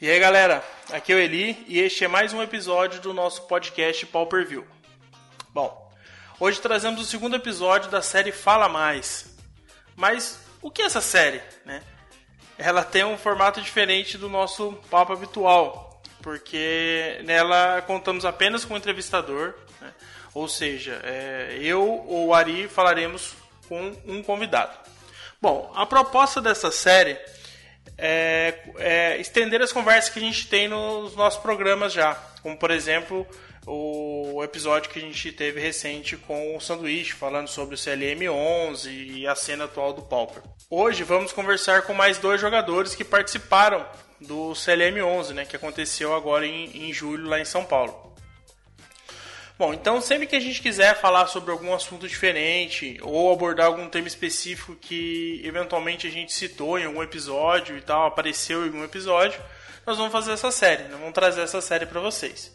E aí galera, aqui é o Eli e este é mais um episódio do nosso podcast Pauper View. Bom, hoje trazemos o segundo episódio da série Fala Mais. Mas o que é essa série? Né? Ela tem um formato diferente do nosso papo habitual, porque nela contamos apenas com o entrevistador, né? ou seja, é, eu ou o Ari falaremos com um convidado. Bom, a proposta dessa série é, é, estender as conversas que a gente tem nos nossos programas já. Como, por exemplo, o episódio que a gente teve recente com o Sanduíche, falando sobre o CLM11 e a cena atual do Pauper. Hoje vamos conversar com mais dois jogadores que participaram do CLM11, né, que aconteceu agora em, em julho lá em São Paulo. Bom, então sempre que a gente quiser falar sobre algum assunto diferente ou abordar algum tema específico que eventualmente a gente citou em algum episódio e tal, apareceu em algum episódio, nós vamos fazer essa série, nós vamos trazer essa série para vocês.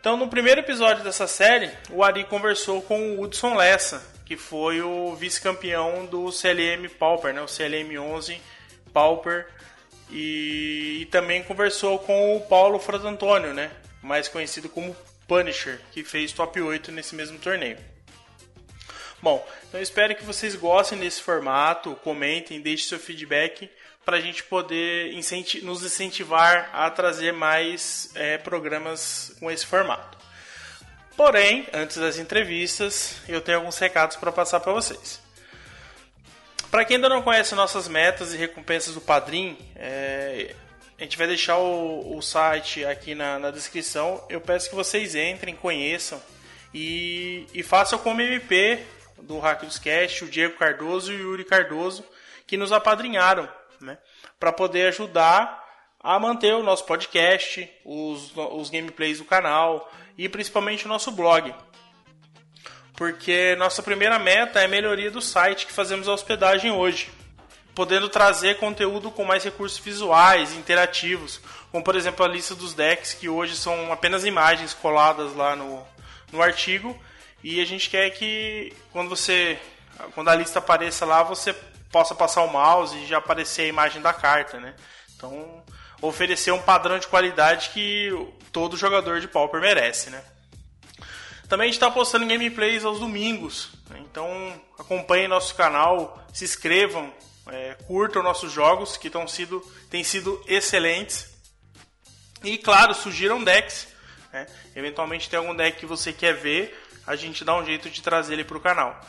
Então, no primeiro episódio dessa série, o Ari conversou com o Hudson Lessa, que foi o vice-campeão do CLM Pauper, né, o CLM 11 Pauper, e, e também conversou com o Paulo Fratantônio, né, mais conhecido como Punisher, que fez top 8 nesse mesmo torneio. Bom, então espero que vocês gostem desse formato, comentem, deixem seu feedback para a gente poder incenti nos incentivar a trazer mais é, programas com esse formato. Porém, antes das entrevistas, eu tenho alguns recados para passar para vocês. Para quem ainda não conhece nossas metas e recompensas do Padrim, é, a gente vai deixar o, o site aqui na, na, descrição. Eu peço que vocês entrem, conheçam e, e façam como MP do Hack dos o Diego Cardoso e o Yuri Cardoso, que nos apadrinharam, né? Para poder ajudar a manter o nosso podcast, os, os gameplays do canal e principalmente o nosso blog. Porque nossa primeira meta é a melhoria do site que fazemos a hospedagem hoje podendo trazer conteúdo com mais recursos visuais, interativos, como por exemplo a lista dos decks, que hoje são apenas imagens coladas lá no, no artigo, e a gente quer que quando você quando a lista apareça lá, você possa passar o mouse e já aparecer a imagem da carta, né? Então, oferecer um padrão de qualidade que todo jogador de Pauper merece, né? Também a gente está postando gameplays aos domingos, né? então acompanhem nosso canal, se inscrevam, é, curtam nossos jogos, que tão sido, têm sido excelentes. E claro, surgiram decks. Né? Eventualmente tem algum deck que você quer ver, a gente dá um jeito de trazer ele para o canal.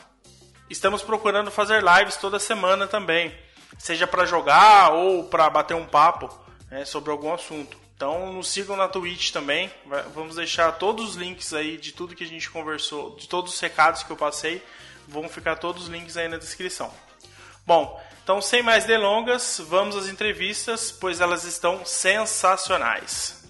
Estamos procurando fazer lives toda semana também, seja para jogar ou para bater um papo né, sobre algum assunto. Então nos sigam na Twitch também. Vamos deixar todos os links aí de tudo que a gente conversou, de todos os recados que eu passei, vão ficar todos os links aí na descrição. Bom, então, sem mais delongas, vamos às entrevistas, pois elas estão sensacionais.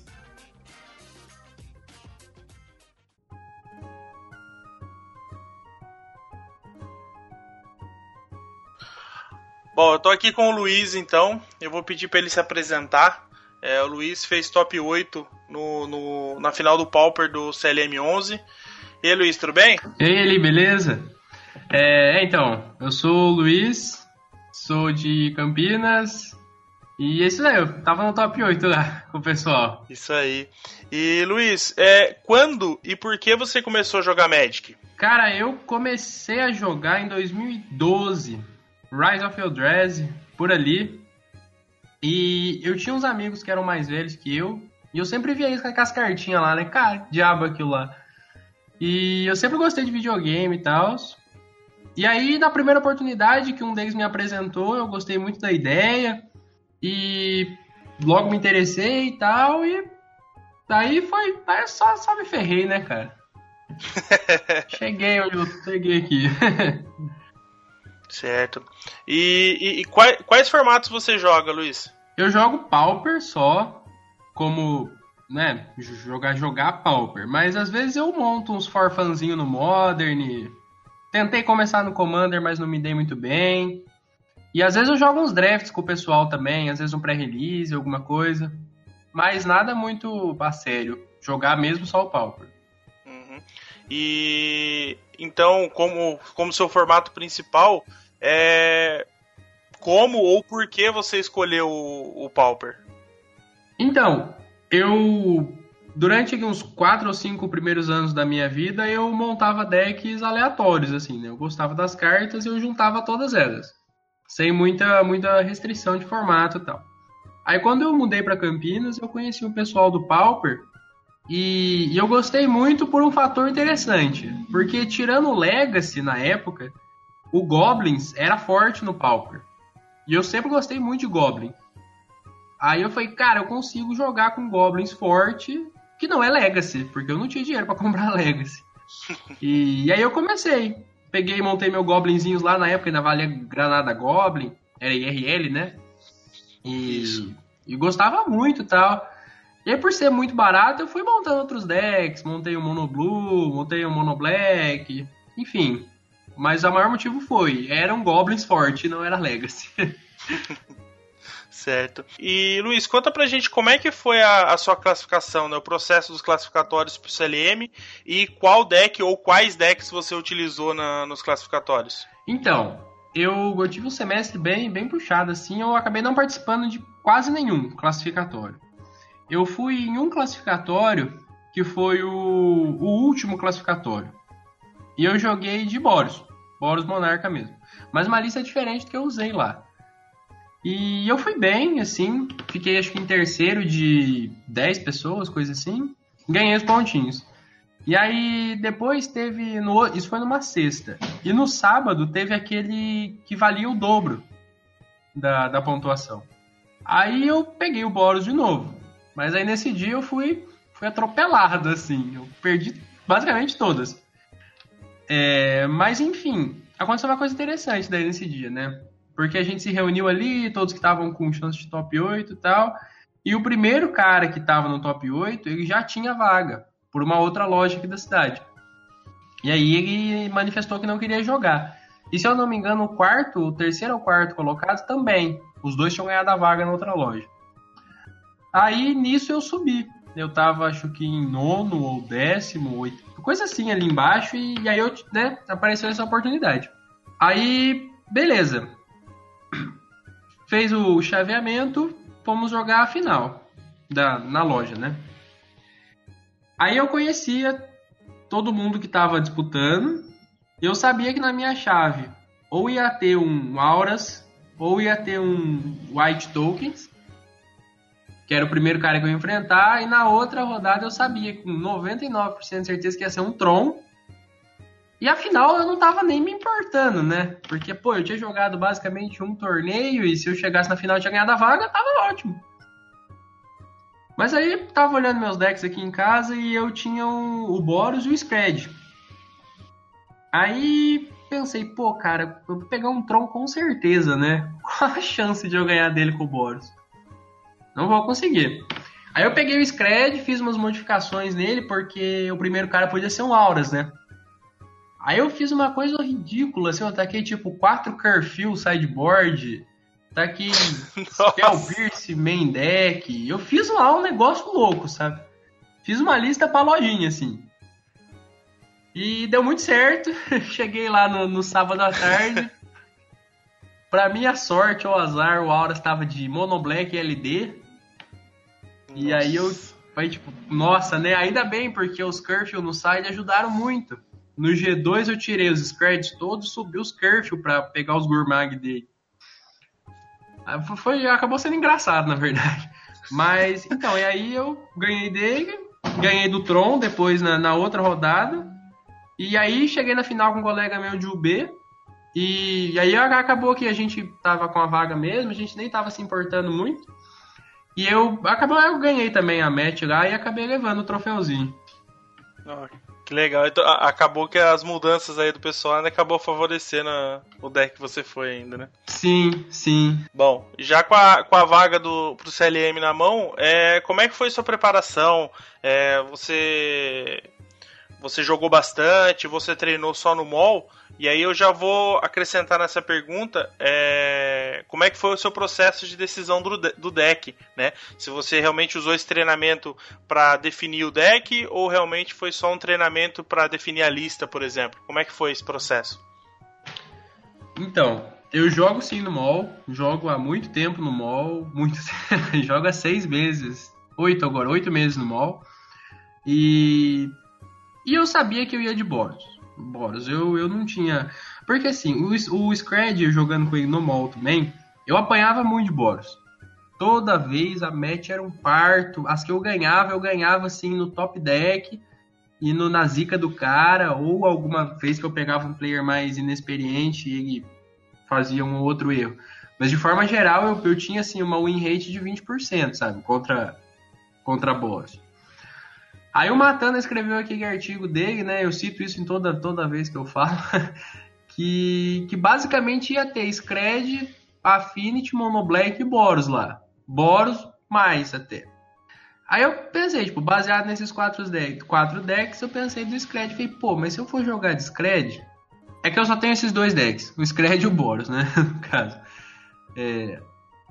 Bom, eu tô aqui com o Luiz, então. Eu vou pedir para ele se apresentar. É, o Luiz fez top 8 no, no, na final do Pauper do CLM11. E aí, Luiz, tudo bem? E aí, Eli, beleza? É, então, eu sou o Luiz, sou de Campinas. E é isso aí, eu tava no top 8 lá com o pessoal. Isso aí. E Luiz, é, quando e por que você começou a jogar Magic? Cara, eu comecei a jogar em 2012. Rise of Eldrazi, por ali. E eu tinha uns amigos que eram mais velhos que eu. E eu sempre via isso com aquelas cartinhas lá, né? Cara, diabo aquilo lá. E eu sempre gostei de videogame e tal. E aí, na primeira oportunidade que um deles me apresentou, eu gostei muito da ideia e logo me interessei e tal. E daí foi. Aí só, só me ferrei, né, cara? cheguei onde eu cheguei aqui. certo. E, e, e quais, quais formatos você joga, Luiz? Eu jogo Pauper só, como né, jogar jogar Pauper, mas às vezes eu monto uns forfanzinho no Modern, Tentei começar no Commander, mas não me dei muito bem. E às vezes eu jogo uns drafts com o pessoal também, às vezes um pré-release, alguma coisa. Mas nada muito a sério. Jogar mesmo só o Pauper. Uhum. E então, como, como seu formato principal, é como ou por que você escolheu o, o Pauper? Então, Então, eu durante uns quatro ou cinco primeiros anos da minha vida, eu montava decks aleatórios, assim, né? Eu gostava das cartas e eu juntava todas elas. Sem muita, muita restrição de formato e tal. Aí quando eu mudei para Campinas, eu conheci o pessoal do Pauper e, e, eu gostei muito por um fator interessante. Porque tirando o Legacy na época, o Goblins era forte no Pauper. E eu sempre gostei muito de Goblin. Aí eu falei, cara, eu consigo jogar com Goblins forte, que não é Legacy, porque eu não tinha dinheiro para comprar Legacy. E, e, aí eu comecei. Peguei e montei meu Goblinzinhos lá na época, ainda valia Granada Goblin, era IRL, né? E, e gostava muito e tal. E aí, por ser muito barato, eu fui montando outros decks. Montei o Mono Blue, montei o Mono Black, enfim. Mas o maior motivo foi, eram Goblins forte, não era Legacy. certo. E Luiz, conta pra gente como é que foi a, a sua classificação, né? O processo dos classificatórios pro CLM e qual deck ou quais decks você utilizou na, nos classificatórios. Então, eu, eu tive um semestre bem, bem puxado, assim, eu acabei não participando de quase nenhum classificatório. Eu fui em um classificatório que foi o, o último classificatório. E eu joguei de Boros, Boros Monarca mesmo. Mas uma lista diferente do que eu usei lá. E eu fui bem, assim, fiquei acho que em terceiro de 10 pessoas, coisa assim. Ganhei os pontinhos. E aí depois teve. No, isso foi numa sexta. E no sábado teve aquele que valia o dobro da, da pontuação. Aí eu peguei o Boros de novo. Mas aí nesse dia eu fui, fui atropelado, assim. Eu perdi basicamente todas. É, mas enfim, aconteceu uma coisa interessante daí nesse dia, né? Porque a gente se reuniu ali, todos que estavam com chance de top 8 e tal. E o primeiro cara que estava no top 8, ele já tinha vaga, por uma outra loja aqui da cidade. E aí ele manifestou que não queria jogar. E se eu não me engano, o quarto, o terceiro ou quarto colocado também. Os dois tinham ganhado a vaga na outra loja. Aí nisso eu subi. Eu tava, acho que em nono ou décimo, oito, coisa assim ali embaixo. E, e aí eu, né, apareceu essa oportunidade. Aí, beleza fez o chaveamento, fomos jogar a final da, na loja, né? Aí eu conhecia todo mundo que estava disputando. Eu sabia que na minha chave ou ia ter um Auras ou ia ter um White Tokens, que era o primeiro cara que eu ia enfrentar, e na outra rodada eu sabia com 99% de certeza que ia ser um Tron e afinal eu não tava nem me importando, né? Porque, pô, eu tinha jogado basicamente um torneio e se eu chegasse na final e tinha ganhado a vaga, tava ótimo. Mas aí tava olhando meus decks aqui em casa e eu tinha o Boros e o Scred. Aí pensei, pô, cara, eu vou pegar um Tron com certeza, né? Qual a chance de eu ganhar dele com o Boros? Não vou conseguir. Aí eu peguei o Scred, fiz umas modificações nele, porque o primeiro cara podia ser um Auras, né? Aí eu fiz uma coisa ridícula, assim, eu taquei tipo quatro Curfew sideboard, taquei Spell Pierce main deck. Eu fiz lá um negócio louco, sabe? Fiz uma lista pra lojinha, assim. E deu muito certo. Cheguei lá no, no sábado à tarde. pra minha sorte ou azar, o Aura estava de Mono Black LD. Nossa. E aí eu falei, tipo, nossa, né? Ainda bem, porque os Curfew no side ajudaram muito. No G2 eu tirei os scratch todos, subi os curfew para pegar os gourmag dele. Ah, foi, acabou sendo engraçado, na verdade. Mas, então, e aí eu ganhei dele, ganhei do Tron depois na, na outra rodada. E aí cheguei na final com um colega meu de UB. E, e aí acabou que a gente tava com a vaga mesmo, a gente nem tava se importando muito. E eu acabou eu ganhei também a match lá e acabei levando o troféuzinho. Que legal. Então, acabou que as mudanças aí do pessoal ainda acabou favorecendo o deck que você foi ainda, né? Sim, sim. Bom, já com a, com a vaga do, pro CLM na mão, é, como é que foi sua preparação? É, você você jogou bastante, você treinou só no mall, e aí eu já vou acrescentar nessa pergunta é, como é que foi o seu processo de decisão do, do deck, né? Se você realmente usou esse treinamento para definir o deck ou realmente foi só um treinamento para definir a lista, por exemplo. Como é que foi esse processo? Então, eu jogo sim no mall, jogo há muito tempo no mall, muito jogo há seis meses oito agora, oito meses no mall. E, e eu sabia que eu ia de Boros. Boros, eu, eu não tinha. Porque assim, o, o Scred jogando com ele no mall também, eu apanhava muito de Boros. Toda vez a match era um parto. As que eu ganhava, eu ganhava assim no top deck e no, na zica do cara, ou alguma vez que eu pegava um player mais inexperiente e ele fazia um outro erro. Mas de forma geral, eu, eu tinha assim uma win rate de 20%, sabe? Contra, contra boss. Aí o Matana escreveu aquele artigo dele, né? Eu cito isso em toda, toda vez que eu falo. que, que basicamente ia ter Scred, Affinity, Monoblack e Boros lá. Boros mais até. Aí eu pensei, tipo, baseado nesses quatro decks, quatro decks eu pensei do Scred. Falei, pô, mas se eu for jogar de Scred, é que eu só tenho esses dois decks, o Scred e o Boros, né? no caso. É...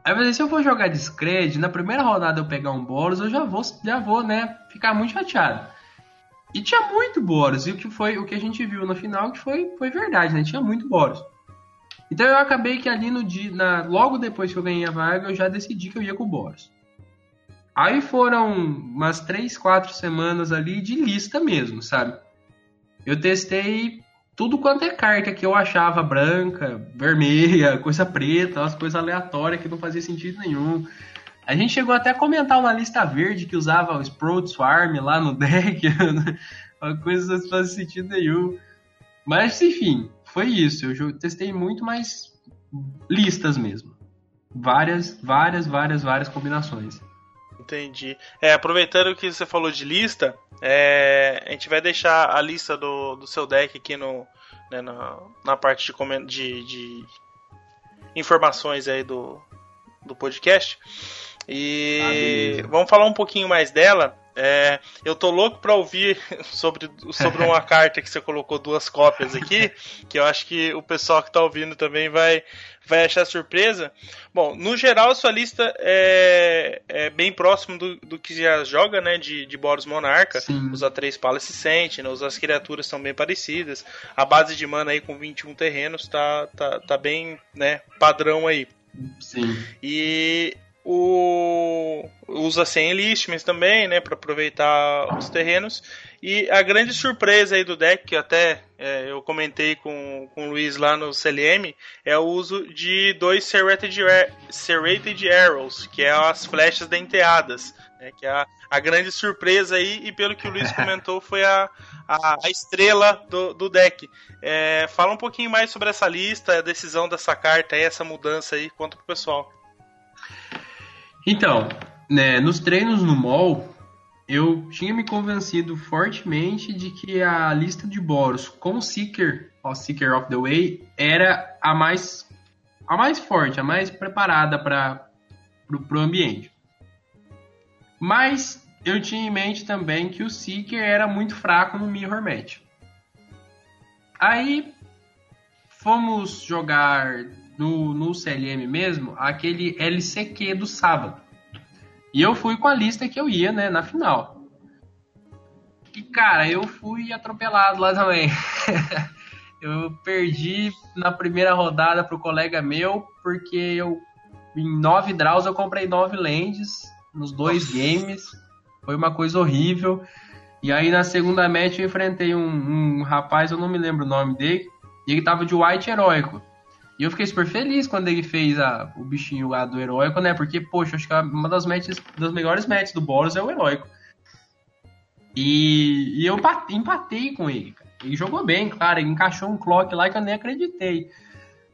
Aí eu pensei, se eu for jogar de Scred, na primeira rodada eu pegar um Boros, eu já vou, já vou, né, ficar muito chateado. E tinha muito Boros, e o que foi o que a gente viu no final que foi, foi verdade, né? Tinha muito Boros. Então eu acabei que ali no dia, na, logo depois que eu ganhei a vaga, eu já decidi que eu ia com o Boros. Aí foram umas 3, 4 semanas ali de lista mesmo, sabe? Eu testei tudo quanto é carta que eu achava branca, vermelha, coisa preta, umas coisas aleatórias que não fazia sentido nenhum. A gente chegou até a comentar uma lista verde que usava o Sprout Swarm lá no deck, uma coisa que não fazia sentido nenhum. Mas enfim, foi isso. Eu testei muito, mas listas mesmo. Várias, várias, várias, várias combinações. Entendi. É, aproveitando que você falou de lista, é, a gente vai deixar a lista do, do seu deck aqui no, né, na, na parte de, de, de, informações aí do, do podcast. E ah, vamos falar um pouquinho mais dela. É, eu tô louco pra ouvir sobre, sobre uma carta que você colocou duas cópias aqui, que eu acho que o pessoal que tá ouvindo também vai, vai achar surpresa. Bom, no geral, a sua lista é, é bem próximo do, do que já joga, né? De, de Boros Monarca. Sim. Usa três Palace Sentinels, as criaturas são bem parecidas. A base de mana aí com 21 terrenos tá, tá, tá bem né, padrão aí. Sim. E o usa sem enlistments também, né, para aproveitar os terrenos. E a grande surpresa aí do deck, que até é, eu comentei com, com o Luiz lá no CLM, é o uso de dois Serrated, Serrated Arrows, que é as flechas denteadas, né, que é a, a grande surpresa aí, e pelo que o Luiz comentou, foi a, a, a estrela do, do deck. É, fala um pouquinho mais sobre essa lista, a decisão dessa carta aí, essa mudança aí, conta pro pessoal. Então, né, nos treinos no mall, eu tinha me convencido fortemente de que a lista de Boros com Seeker, o Seeker of the Way, era a mais a mais forte, a mais preparada para o ambiente. Mas eu tinha em mente também que o Seeker era muito fraco no Mirror Match. Aí fomos jogar no, no CLM mesmo, aquele LCQ do sábado. E eu fui com a lista que eu ia, né, na final. E, cara, eu fui atropelado lá também. eu perdi na primeira rodada pro colega meu, porque eu, em nove draws, eu comprei nove lands nos dois Nossa. games. Foi uma coisa horrível. E aí na segunda match eu enfrentei um, um rapaz, eu não me lembro o nome dele, e ele tava de white heróico. E eu fiquei super feliz quando ele fez a, o bichinho lá do heróico, né? Porque, poxa, acho que uma das matches, das melhores matches do Boros é o heróico. E, e eu empatei com ele, cara. Ele jogou bem, claro, ele encaixou um clock lá que eu nem acreditei.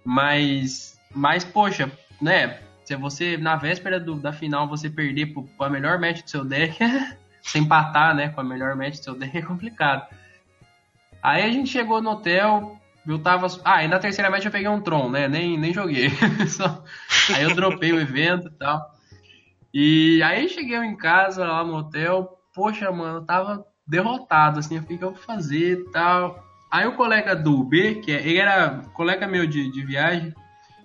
Mas, mas poxa, né? Se você, na véspera do, da final, você perder pro a melhor match do seu deck, se empatar, né, com a melhor match do seu deck é complicado. Aí a gente chegou no hotel, eu tava. Ah, e na terceira match eu peguei um Tron, né? Nem, nem joguei. Só... Aí eu dropei o evento e tal. E aí cheguei em casa, lá no hotel. Poxa, mano, eu tava derrotado, assim. Eu fiquei, o que eu vou fazer e tal. Aí o colega do B, que é, ele era colega meu de, de viagem,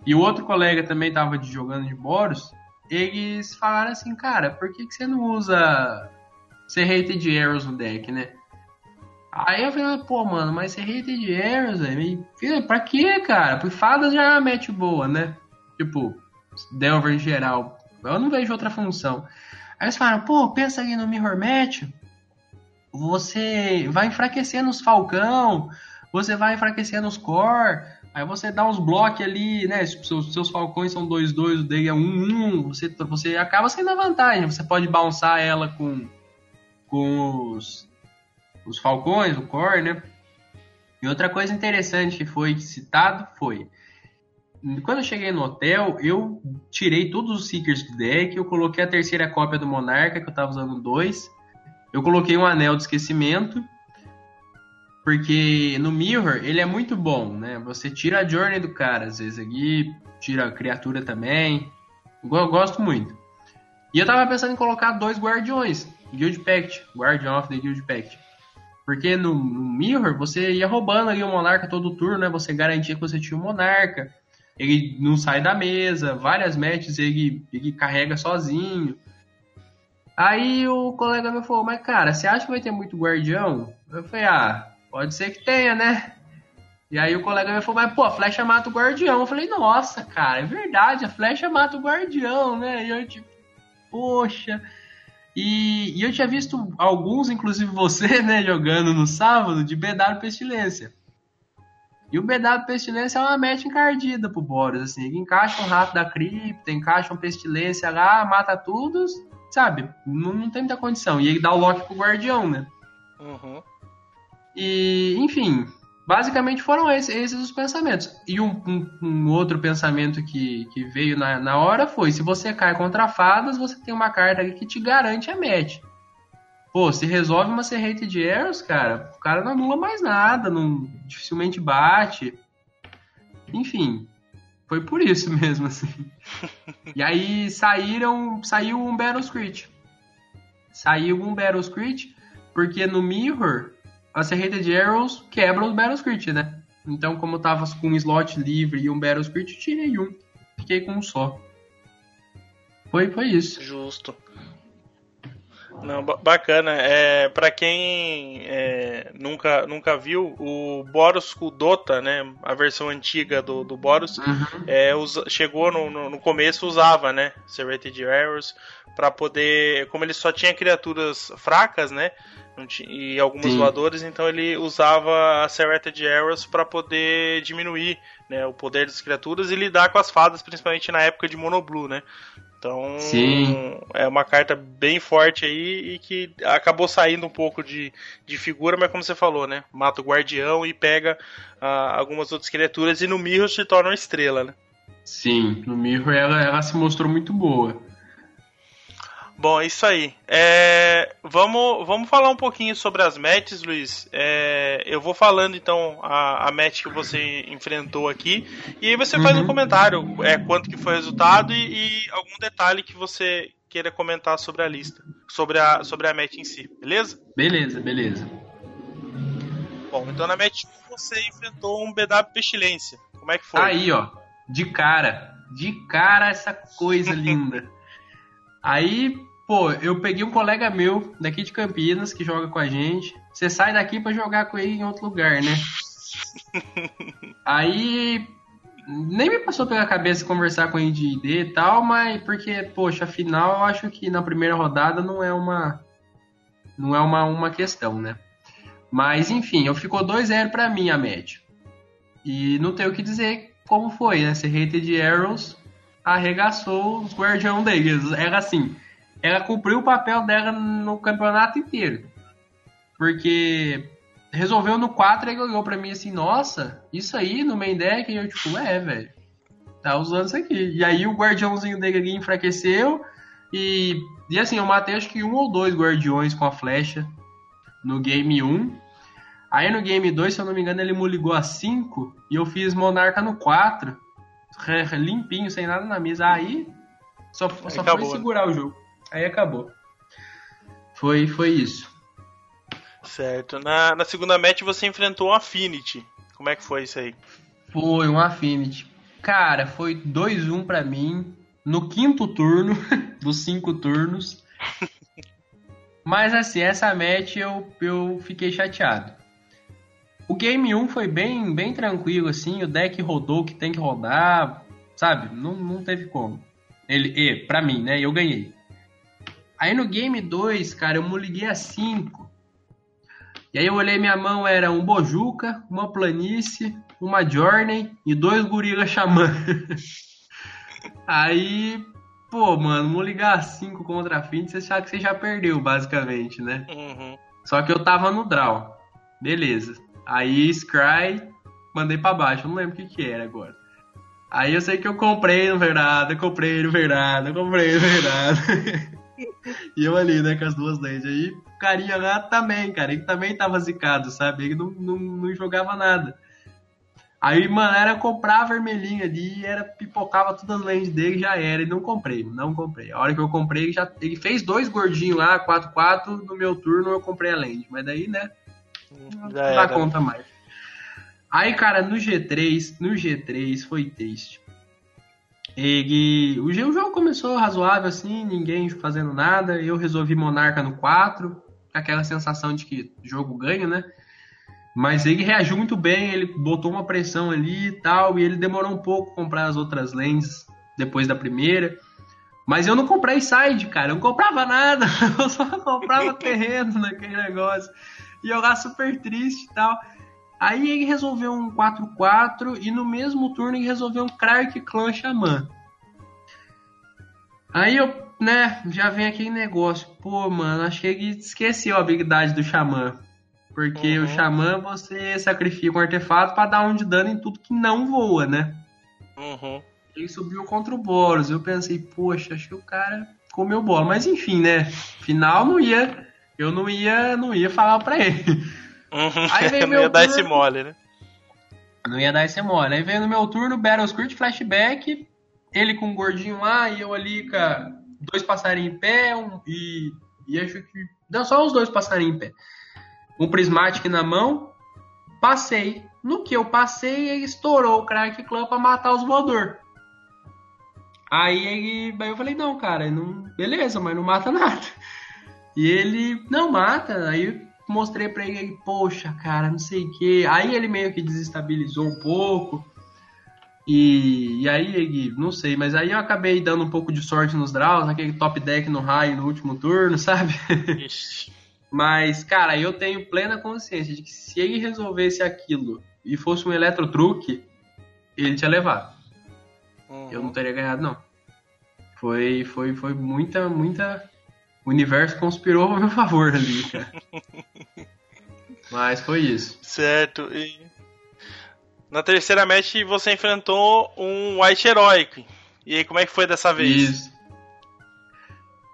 e o outro colega também tava de, jogando de Boros, eles falaram assim, cara, por que, que você não usa Serrated Arrows no deck, né? Aí eu falei, pô, mano, mas você hated errors, velho. Pra quê, cara? Porque fadas já é uma match boa, né? Tipo, Delver em geral. Eu não vejo outra função. Aí eles falaram, pô, pensa ali no Mirror Match, você vai enfraquecendo os Falcão, você vai enfraquecendo os Core, aí você dá uns blocos ali, né? Seus, seus Falcões são 2-2, o dele é 1-1, você, você acaba sendo a vantagem. Você pode bounçar ela com, com os, os Falcões, o Core, né? E outra coisa interessante que foi citado foi quando eu cheguei no hotel, eu tirei todos os Seekers do deck, eu coloquei a terceira cópia do Monarca, que eu tava usando dois. Eu coloquei um anel de esquecimento, porque no Mirror ele é muito bom, né? Você tira a Journey do cara, às vezes aqui, tira a criatura também. Eu gosto muito. E eu tava pensando em colocar dois Guardiões, Guild Pact, Guardian of the Guild Pact. Porque no, no Mirror você ia roubando ali o Monarca todo turno, né? Você garantia que você tinha o Monarca ele não sai da mesa, várias matches ele, ele carrega sozinho. Aí o colega me falou, mas cara, você acha que vai ter muito guardião? Eu falei, ah, pode ser que tenha, né? E aí o colega me falou, mas pô, a flecha mata o guardião. Eu falei, nossa, cara, é verdade, a flecha mata o guardião, né? E eu tipo, poxa. E, e eu tinha visto alguns, inclusive você, né, jogando no sábado, de BW Pestilência. E o BW Pestilência é uma match encardida pro Boros, assim. Ele encaixa um rato da cripta, encaixa um Pestilência lá, mata tudo, sabe? Não, não tem muita condição. E ele dá o lock pro Guardião, né? Uhum. E, enfim, basicamente foram esses, esses os pensamentos. E um, um, um, outro pensamento que, que veio na, na hora foi: se você cai contra fadas, você tem uma carta que te garante a match. Pô, se resolve uma serrate de erros, cara, o cara não anula mais nada, não, dificilmente bate. Enfim, foi por isso mesmo, assim. e aí saíram, saiu um Battle Script. Saiu um Battle Script, porque no Mirror, a serreta de Arrows quebra os Battle Script, né? Então, como eu tava com um slot livre e um Battle Script, tirei um. Fiquei com um só. Foi, foi isso. Justo. Não, bacana. É, para quem é, nunca, nunca viu, o Boros Dota, né, a versão antiga do, do Boros, uhum. é, usa, chegou no, no, no, começo, usava, né, Serrated Errors, para poder, como ele só tinha criaturas fracas, né, e alguns Sim. voadores, então ele usava a Serrated Errors para poder diminuir né, o poder das criaturas e lidar com as fadas, principalmente na época de Monoblue, né? Então Sim. é uma carta bem forte aí e que acabou saindo um pouco de, de figura, mas como você falou, né? Mata o guardião e pega uh, algumas outras criaturas e no Mirror se torna uma estrela, né? Sim, no Mirror ela, ela se mostrou muito boa. Bom, é isso aí. É, vamos, vamos falar um pouquinho sobre as matches, Luiz. É, eu vou falando então a, a match que você enfrentou aqui e aí você uhum. faz um uhum. comentário, é, quanto que foi o resultado e, e, algum detalhe que você queira comentar sobre a lista, sobre a, sobre a match em si, beleza? Beleza, beleza. Bom, então na match você enfrentou um BW Pestilência. Como é que foi? Aí, ó, de cara, de cara essa coisa linda. Aí Pô, eu peguei um colega meu daqui de Campinas que joga com a gente. Você sai daqui para jogar com ele em outro lugar, né? Aí nem me passou pela cabeça conversar com ele de ID e tal, mas porque, poxa, afinal eu acho que na primeira rodada não é uma não é uma, uma questão, né? Mas enfim, eu ficou 2-0 para mim a média. E não tenho o que dizer como foi, né? Esse Hated Arrows arregaçou os guardião deles. Era assim, ela cumpriu o papel dela no campeonato inteiro. Porque resolveu no 4 e olhou pra mim assim, nossa, isso aí no main deck, e eu tipo, é, velho, tá usando isso aqui. E aí o guardiãozinho dele ali enfraqueceu, e, e assim, eu matei acho que um ou dois guardiões com a flecha no game 1. Aí no game 2, se eu não me engano, ele me ligou a 5 e eu fiz monarca no 4. Limpinho, sem nada na mesa. Aí só, só foi segurar o jogo. Aí acabou. Foi, foi isso. Certo. Na, na segunda match você enfrentou um Affinity. Como é que foi isso aí? Foi um Affinity. Cara, foi 2-1 para mim no quinto turno dos cinco turnos. Mas assim, essa match eu, eu fiquei chateado. O game 1 foi bem, bem tranquilo, assim, o deck rodou o que tem que rodar, sabe? Não, não teve como. Ele, e, pra mim, né? Eu ganhei. Aí no game 2, cara, eu me liguei a 5. E aí eu olhei minha mão, era um Bojuca, uma planície, uma Journey e dois gorila xamã. aí, pô, mano, vou ligar a 5 contra a Fint, você sabe que você já perdeu, basicamente, né? Uhum. Só que eu tava no draw. Beleza. Aí Scry, mandei pra baixo, não lembro o que que era agora. Aí eu sei que eu comprei no verdade, eu comprei no verdade, eu comprei no verdade. e eu ali, né, com as duas lentes. Aí o carinha lá também, cara, ele também tava zicado, sabe? Ele não, não, não jogava nada. Aí, mano, era comprar a vermelhinha ali, era pipocava todas as lentes dele já era. E não comprei, não comprei. A hora que eu comprei, ele, já, ele fez dois gordinhos lá, 4x4, no meu turno eu comprei a lente. Mas daí, né, não dá conta mais. Aí, cara, no G3, no G3 foi triste. Ele, o jogo começou razoável assim, ninguém fazendo nada. Eu resolvi Monarca no 4, aquela sensação de que jogo ganha, né? Mas ele reagiu muito bem, ele botou uma pressão ali e tal, e ele demorou um pouco comprar as outras lentes depois da primeira. Mas eu não comprei side, cara, eu não comprava nada, eu só comprava terreno naquele negócio. E eu lá super triste e tal. Aí ele resolveu um 4-4 e no mesmo turno ele resolveu um Clark Clan Xamã. Aí eu, né, já vem aquele negócio. Pô, mano, acho que ele esqueceu a habilidade do Xamã. Porque uhum. o Xamã você sacrifica um artefato para dar um de dano em tudo que não voa, né? Uhum. Ele subiu contra o Boros. Eu pensei, poxa, acho que o cara comeu bola. Mas enfim, né? Final não ia. Eu não ia, não ia falar pra ele. Uhum. Aí veio não ia dar esse mole, né? Não ia dar esse mole. Aí veio no meu turno Battle Script, flashback, ele com um gordinho lá e eu ali com dois passarinhos em pé um, e, e acho que. Não, só os dois passarinhos em pé. Um prismatic na mão, passei. No que eu passei, ele estourou o Crack Club pra matar os voador. Aí, ele, aí eu falei, não, cara, não, beleza, mas não mata nada. E ele, não mata, aí mostrei pra ele, poxa, cara, não sei o que. Aí ele meio que desestabilizou um pouco. E, e aí, ele, não sei, mas aí eu acabei dando um pouco de sorte nos draws, aquele top deck no raio no último turno, sabe? mas, cara, eu tenho plena consciência de que se ele resolvesse aquilo e fosse um eletrotruque, ele tinha levado. Uhum. Eu não teria ganhado, não. Foi, foi, foi muita, muita o universo conspirou a meu favor ali, cara. Mas foi isso. Certo. E na terceira match você enfrentou um White Heroic. E aí, como é que foi dessa vez? Isso.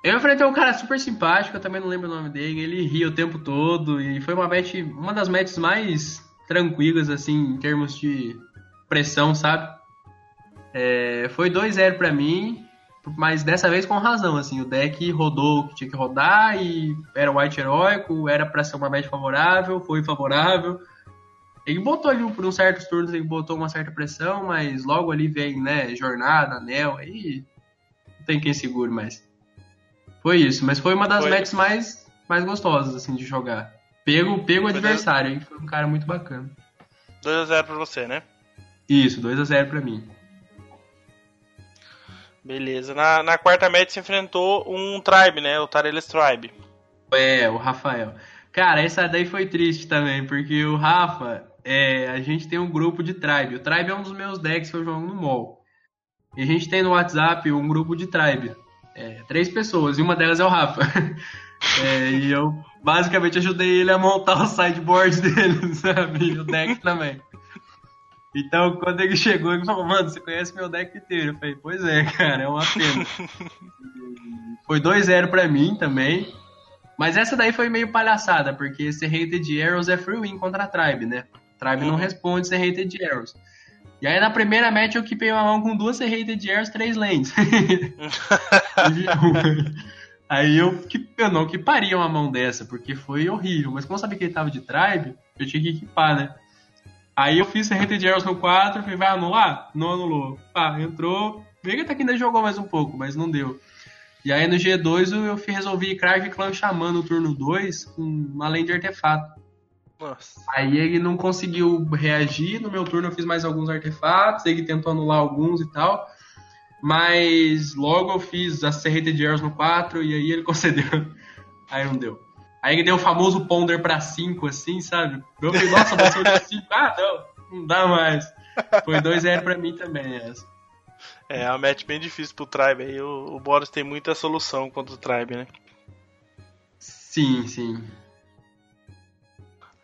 Eu enfrentei um cara super simpático, eu também não lembro o nome dele. Ele ria o tempo todo e foi uma match, uma das matches mais tranquilas, assim, em termos de pressão, sabe? É, foi 2-0 para mim mas dessa vez com razão, assim, o deck rodou o que tinha que rodar e era white heróico, era para ser uma match favorável, foi favorável. Ele botou ali por uns certos turnos, ele botou uma certa pressão, mas logo ali vem, né, jornada, anel, aí não tem quem segure mais. Foi isso, mas foi uma das foi. matches mais, mais gostosas, assim, de jogar. Pego, pego o adversário, aí foi um cara muito bacana. 2x0 pra você, né? Isso, 2x0 pra mim. Beleza. Na, na quarta match se enfrentou um Tribe, né? O Tareles Tribe. É, o Rafael. Cara, essa daí foi triste também, porque o Rafa, é, a gente tem um grupo de Tribe. O Tribe é um dos meus decks que eu jogo no mall. E a gente tem no WhatsApp um grupo de Tribe. É, três pessoas, e uma delas é o Rafa. É, e eu basicamente ajudei ele a montar o sideboard dele, sabe? E o deck também. Então, quando ele chegou, ele falou, mano, você conhece meu deck inteiro. Eu falei, pois é, cara, é uma pena. foi 2-0 pra mim também. Mas essa daí foi meio palhaçada, porque ser hated arrows é free win contra a Tribe, né? Tribe uhum. não responde ser hated arrows. E aí na primeira match eu equipei uma mão com duas hated arrows, três lanes. aí eu, eu não equiparia uma mão dessa, porque foi horrível. Mas como eu sabia que ele tava de Tribe, eu tinha que equipar, né? Aí eu fiz Rente de Arrows no 4, falei, vai anular? Não anulou. Pá, entrou. Vega até que ainda jogou mais um pouco, mas não deu. E aí no G2 eu resolvi Krag Clan Xamã no turno 2 com além de artefato. Nossa. Aí ele não conseguiu reagir. No meu turno eu fiz mais alguns artefatos, ele tentou anular alguns e tal. Mas logo eu fiz a serreta de no 4 e aí ele concedeu. Aí não deu. Aí ele deu o famoso ponder pra 5, assim, sabe? Eu falei, nossa, passou de 5. Ah, não, não dá mais. Foi 2-0 pra mim também essa. É, a match bem difícil pro Tribe aí. O, o Boris tem muita solução contra o Tribe, né? Sim, sim.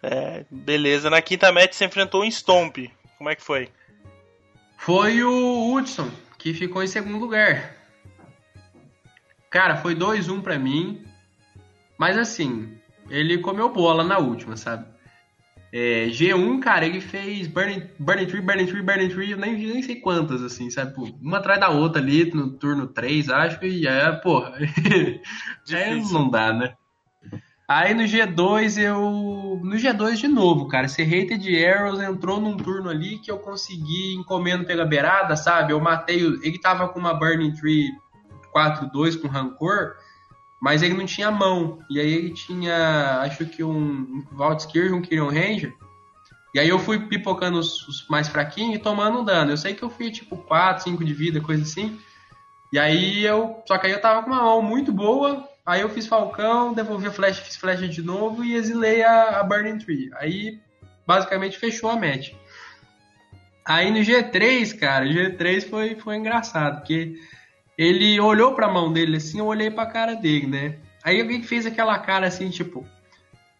É, beleza. Na quinta match você enfrentou um Stomp. Como é que foi? Foi o Hudson, que ficou em segundo lugar. Cara, foi 2-1 pra mim. Mas assim, ele comeu bola na última, sabe? É, G1, cara, ele fez Burning, Burning Tree, Burning Tree, Burning Tree, eu nem, nem sei quantas, assim, sabe? Uma atrás da outra ali, no turno 3, acho, e é, porra. é, não dá, né? Aí no G2 eu. No G2 de novo, cara. Esse Hated Arrows entrou num turno ali que eu consegui encomendo pela beirada, sabe? Eu matei. Ele tava com uma Burning Tree 4-2 com rancor, mas ele não tinha mão. E aí ele tinha, acho que um Vault Skirr, um Kyrion Ranger. E aí eu fui pipocando os, os, mais fraquinhos e tomando um dano. Eu sei que eu fui tipo 4, 5 de vida, coisa assim. E aí eu. Só que aí eu tava com uma mão muito boa, Aí eu fiz Falcão, devolvi a flecha, fiz flecha de novo e exilei a, a Burning Tree. Aí basicamente fechou a match. Aí no G3, cara, o G3 foi, foi engraçado, porque ele olhou pra mão dele assim, eu olhei pra cara dele, né? Aí alguém fez aquela cara assim, tipo,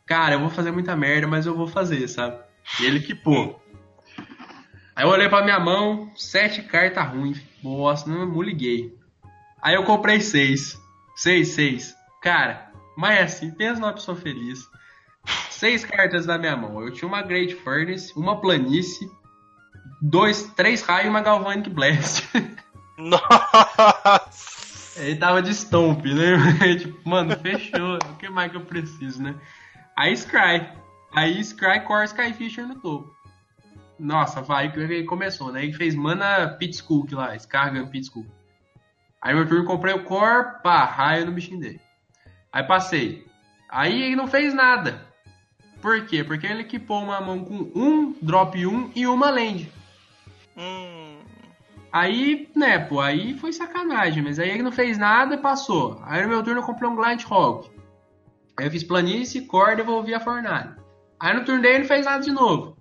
cara, eu vou fazer muita merda, mas eu vou fazer, sabe? E ele que pô. Aí eu olhei pra minha mão, sete cartas ruins. Nossa, não me liguei. Aí eu comprei seis. Seis, seis. Cara, mas é assim, pensa numa pessoa feliz. Seis cartas na minha mão. Eu tinha uma Great Furnace, uma Planície, dois, três raios e uma Galvanic Blast. Nossa! Ele tava de stomp, né? tipo, mano, fechou. o que mais que eu preciso, né? Aí Scry. Aí Scry Core Skyfisher no topo. Nossa, vai que começou, né? Ele fez Mana Pit School lá, Scargan Pit School. Aí meu turno comprei o Core, pá, raio no bichinho dele. Aí passei. Aí ele não fez nada. Por quê? Porque ele equipou uma mão com um drop 1 e uma land. Hum. Aí, né, pô, aí foi sacanagem, mas aí ele não fez nada e passou. Aí no meu turno eu comprei um Glide Hog. Aí eu fiz planície, core, devolvi a fornalha. Aí no turno dele ele não fez nada de novo.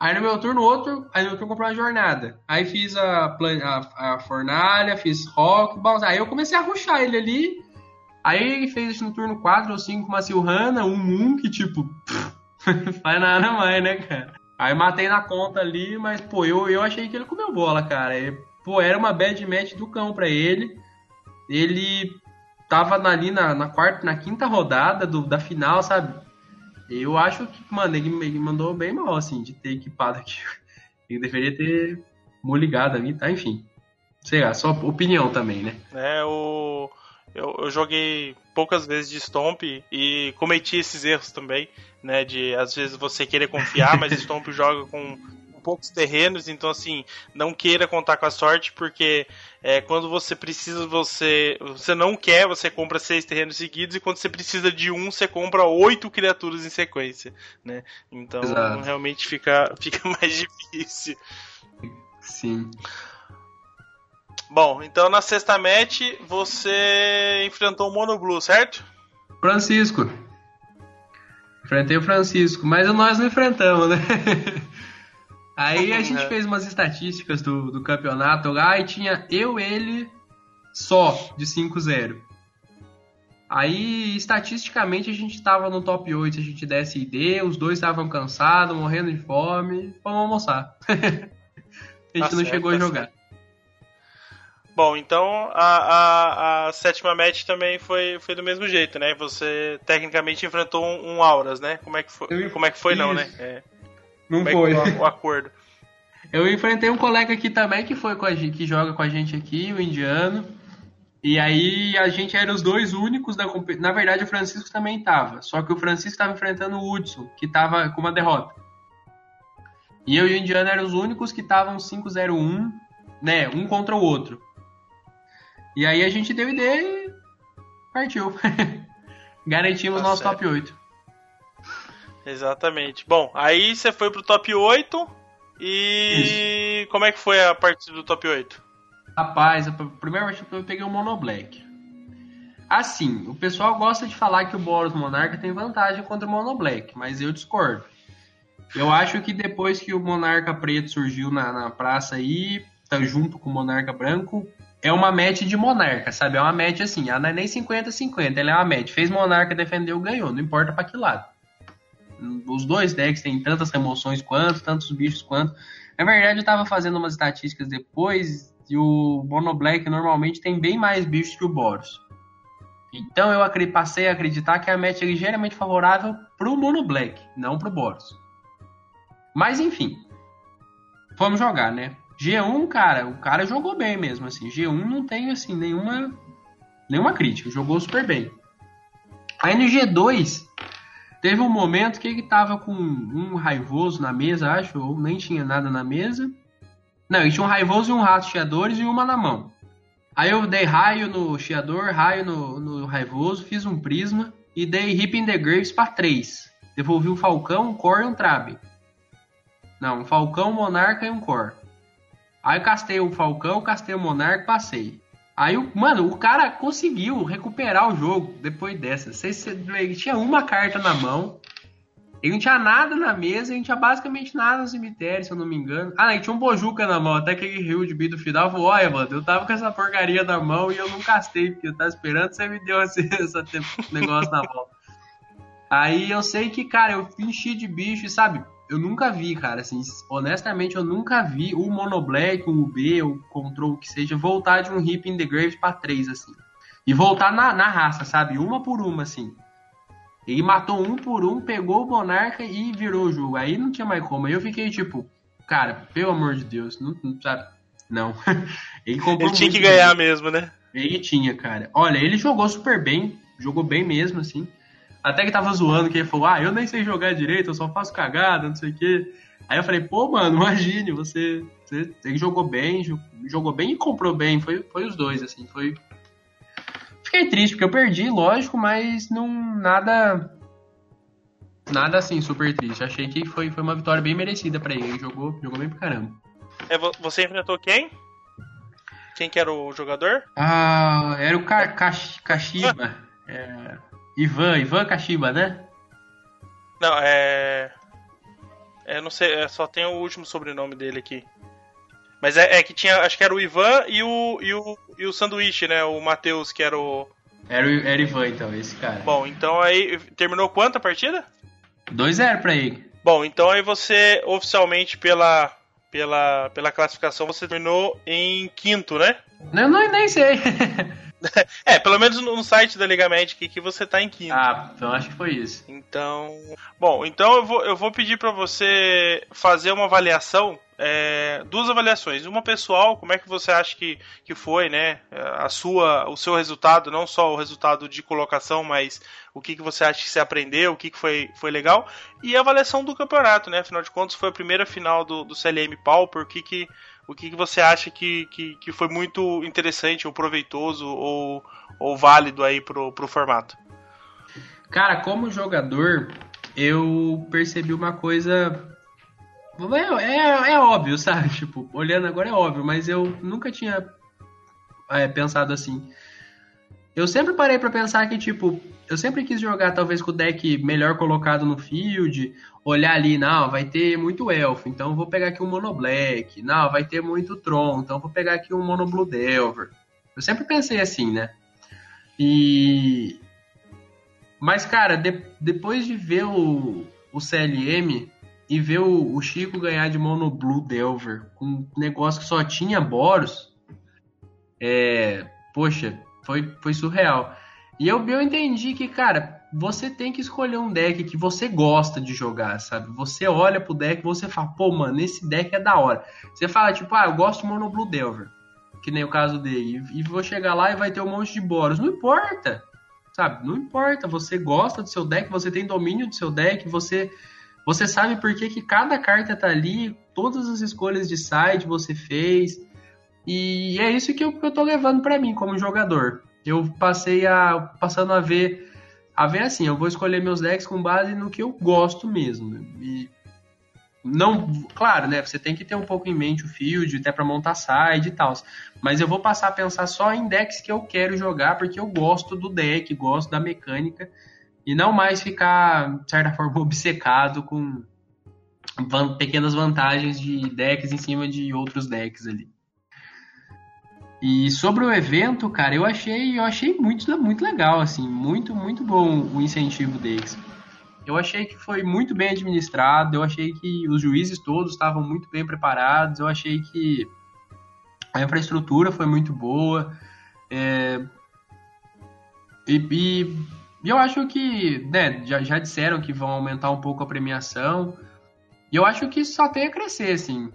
Aí no meu turno outro, aí no meu turno comprei uma jornada. Aí fiz a, a, a fornalha, fiz rock, aí eu comecei a ruxar ele ali. Aí ele fez no turno 4 ou 5 uma Silhana, um Moon que tipo. faz nada mais, né, cara? Aí matei na conta ali, mas pô, eu, eu achei que ele comeu bola, cara. E, pô, era uma bad match do cão pra ele. Ele tava ali na, na quarta, na quinta rodada do, da final, sabe? Eu acho que, mano, ele, ele mandou bem mal, assim, de ter equipado aqui. Ele deveria ter ligado ali, tá? Enfim. Sei lá, só opinião também, né? É, o. Eu, eu, joguei poucas vezes de Stomp e cometi esses erros também, né? De às vezes você querer confiar, mas Stomp joga com poucos terrenos, então assim, não queira contar com a sorte, porque é, quando você precisa, você. Você não quer, você compra seis terrenos seguidos, e quando você precisa de um, você compra oito criaturas em sequência. Né? Então Exato. realmente fica, fica mais difícil. Sim. Bom, então na sexta match você enfrentou o Mono Blue, certo? Francisco. Enfrentei o Francisco, mas nós não enfrentamos, né? Aí a gente fez umas estatísticas do, do campeonato lá e tinha eu ele só de 5-0. Aí, estatisticamente, a gente tava no top 8 se a gente desse ID, os dois estavam cansados, morrendo de fome, vamos almoçar. a gente tá não certo, chegou tá a jogar. Certo. Bom, então a, a, a, sétima match também foi, foi do mesmo jeito, né? Você tecnicamente enfrentou um, um Auras, né? Como é que foi? Como é que foi, Isso. não, né? É. Não Como foi. É o, acordo. Eu enfrentei um colega aqui também que foi com a gente, que joga com a gente aqui, o indiano. E aí a gente era os dois únicos da competição. Na verdade, o Francisco também tava. Só que o Francisco estava enfrentando o Hudson, que tava com uma derrota. E eu e o indiano eram os únicos que estavam 5-0-1, né? Um contra o outro. E aí a gente deu ideia e partiu. Garantimos tá nosso certo. top 8. Exatamente. Bom, aí você foi pro top 8 e Isso. como é que foi a partida do top 8? Rapaz, a primeira que eu peguei o Mono Black. Assim, o pessoal gosta de falar que o Boros Monarca tem vantagem contra o Mono Black, mas eu discordo. Eu acho que depois que o Monarca Preto surgiu na, na praça aí, tá junto com o Monarca Branco, é uma match de Monarca, sabe? É uma match assim, ela não é nem 50-50, ela é uma match. Fez Monarca, defendeu, ganhou, não importa pra que lado. Os dois decks têm tantas remoções quanto, tantos bichos quanto. Na verdade, eu tava fazendo umas estatísticas depois e o Mono Black normalmente tem bem mais bichos que o Boros. Então eu passei a acreditar que a match é ligeiramente favorável pro Mono Black, não pro Boros. Mas enfim, vamos jogar, né? G1, cara, o cara jogou bem mesmo, assim. G1 não tem, assim, nenhuma, nenhuma crítica, jogou super bem. Aí no G2, teve um momento que ele tava com um raivoso na mesa, acho, ou nem tinha nada na mesa. Não, ele tinha um raivoso e um rato chiadores e uma na mão. Aí eu dei raio no chiador, raio no, no raivoso, fiz um prisma e dei Hip in the Graves para 3. Devolvi um falcão, um core e um trabe. Não, um falcão, um monarca e um core. Aí eu castei o Falcão, castei o Monarca, passei. Aí, mano, o cara conseguiu recuperar o jogo depois dessa. Ele tinha uma carta na mão, ele não tinha nada na mesa, ele não tinha basicamente nada no cemitério, se eu não me engano. Ah, ele tinha um Bojuca na mão, até que ele riu de bido final falou: Olha, mano, eu tava com essa porcaria na mão e eu não castei, porque eu tava esperando você me deu esse, esse negócio na mão. Aí eu sei que, cara, eu enchi de bicho e, sabe, eu nunca vi, cara, assim, honestamente, eu nunca vi o Mono Black, o B, o Control, o que seja, voltar de um Hip in the Grave pra 3, assim. E voltar na, na raça, sabe? Uma por uma, assim. Ele matou um por um, pegou o Monarca e virou o jogo. Aí não tinha mais como. Aí eu fiquei tipo, cara, pelo amor de Deus, não, não sabe? Não. ele comprou Ele tinha que ganhar bem. mesmo, né? Ele tinha, cara. Olha, ele jogou super bem, jogou bem mesmo, assim. Até que tava zoando, que ele falou, ah, eu nem sei jogar direito, eu só faço cagada, não sei o quê. Aí eu falei, pô, mano, imagine, você, você, você jogou bem, jogou bem e comprou bem. Foi, foi os dois, assim, foi. Fiquei triste, porque eu perdi, lógico, mas não nada. Nada assim, super triste. Achei que foi, foi uma vitória bem merecida para ele. ele. Jogou, jogou bem pra caramba. É, você enfrentou quem? Quem que era o jogador? Ah, era o Ka Kashiba. é... Ivan, Ivan Kashiba, né? Não, é. É, não sei, é, só tem o último sobrenome dele aqui. Mas é, é, que tinha, acho que era o Ivan e o, e o, e o sanduíche, né? O Matheus, que era o. Era, o, era Ivan, então, esse cara. Bom, então aí. Terminou quanto a partida? 2-0 pra ele. Bom, então aí você, oficialmente, pela, pela, pela classificação, você terminou em quinto, né? Eu não, nem sei. é, pelo menos no site da Liga Magic que você tá em quinto. Ah, então acho que foi isso. Então. Bom, então eu vou, eu vou pedir para você fazer uma avaliação. É, duas avaliações. Uma pessoal, como é que você acha que, que foi, né? A sua, o seu resultado, não só o resultado de colocação, mas o que, que você acha que você aprendeu, o que, que foi, foi legal. E a avaliação do campeonato, né? Afinal de contas, foi a primeira final do, do CLM Pauper, o que, que o que, que você acha que, que, que, foi muito interessante ou proveitoso ou, ou válido aí pro, pro formato? Cara, como jogador, eu percebi uma coisa. É, é, é óbvio, sabe? Tipo, olhando agora é óbvio, mas eu nunca tinha é, pensado assim. Eu sempre parei para pensar que, tipo, eu sempre quis jogar talvez com o deck melhor colocado no field, olhar ali, não, vai ter muito elfo, então vou pegar aqui um mono black, não, vai ter muito tron, então vou pegar aqui um mono blue delver. Eu sempre pensei assim, né? E mas cara, de... depois de ver o, o CLM e ver o, Chico ganhar de mono blue delver com um negócio que só tinha Boros, é, poxa, foi foi surreal. E eu, eu entendi que, cara, você tem que escolher um deck que você gosta de jogar, sabe? Você olha pro deck e você fala, pô, mano, esse deck é da hora. Você fala, tipo, ah, eu gosto de Mono Blue Delver, que nem o caso dele. E vou chegar lá e vai ter um monte de Boros. Não importa, sabe? Não importa. Você gosta do seu deck, você tem domínio do seu deck, você. Você sabe por que, que cada carta tá ali, todas as escolhas de side você fez. E é isso que eu, eu tô levando para mim como jogador eu passei a passando a ver a ver assim, eu vou escolher meus decks com base no que eu gosto mesmo. E não, claro, né? Você tem que ter um pouco em mente o field, até para montar side e tal. Mas eu vou passar a pensar só em decks que eu quero jogar, porque eu gosto do deck, gosto da mecânica, e não mais ficar, de certa forma, obcecado com van pequenas vantagens de decks em cima de outros decks ali. E sobre o evento, cara, eu achei, eu achei muito, muito legal, assim, muito, muito bom o incentivo deles. Eu achei que foi muito bem administrado, eu achei que os juízes todos estavam muito bem preparados, eu achei que a infraestrutura foi muito boa. É, e, e, eu acho que, né, já, já disseram que vão aumentar um pouco a premiação. E eu acho que só tem a crescer, assim.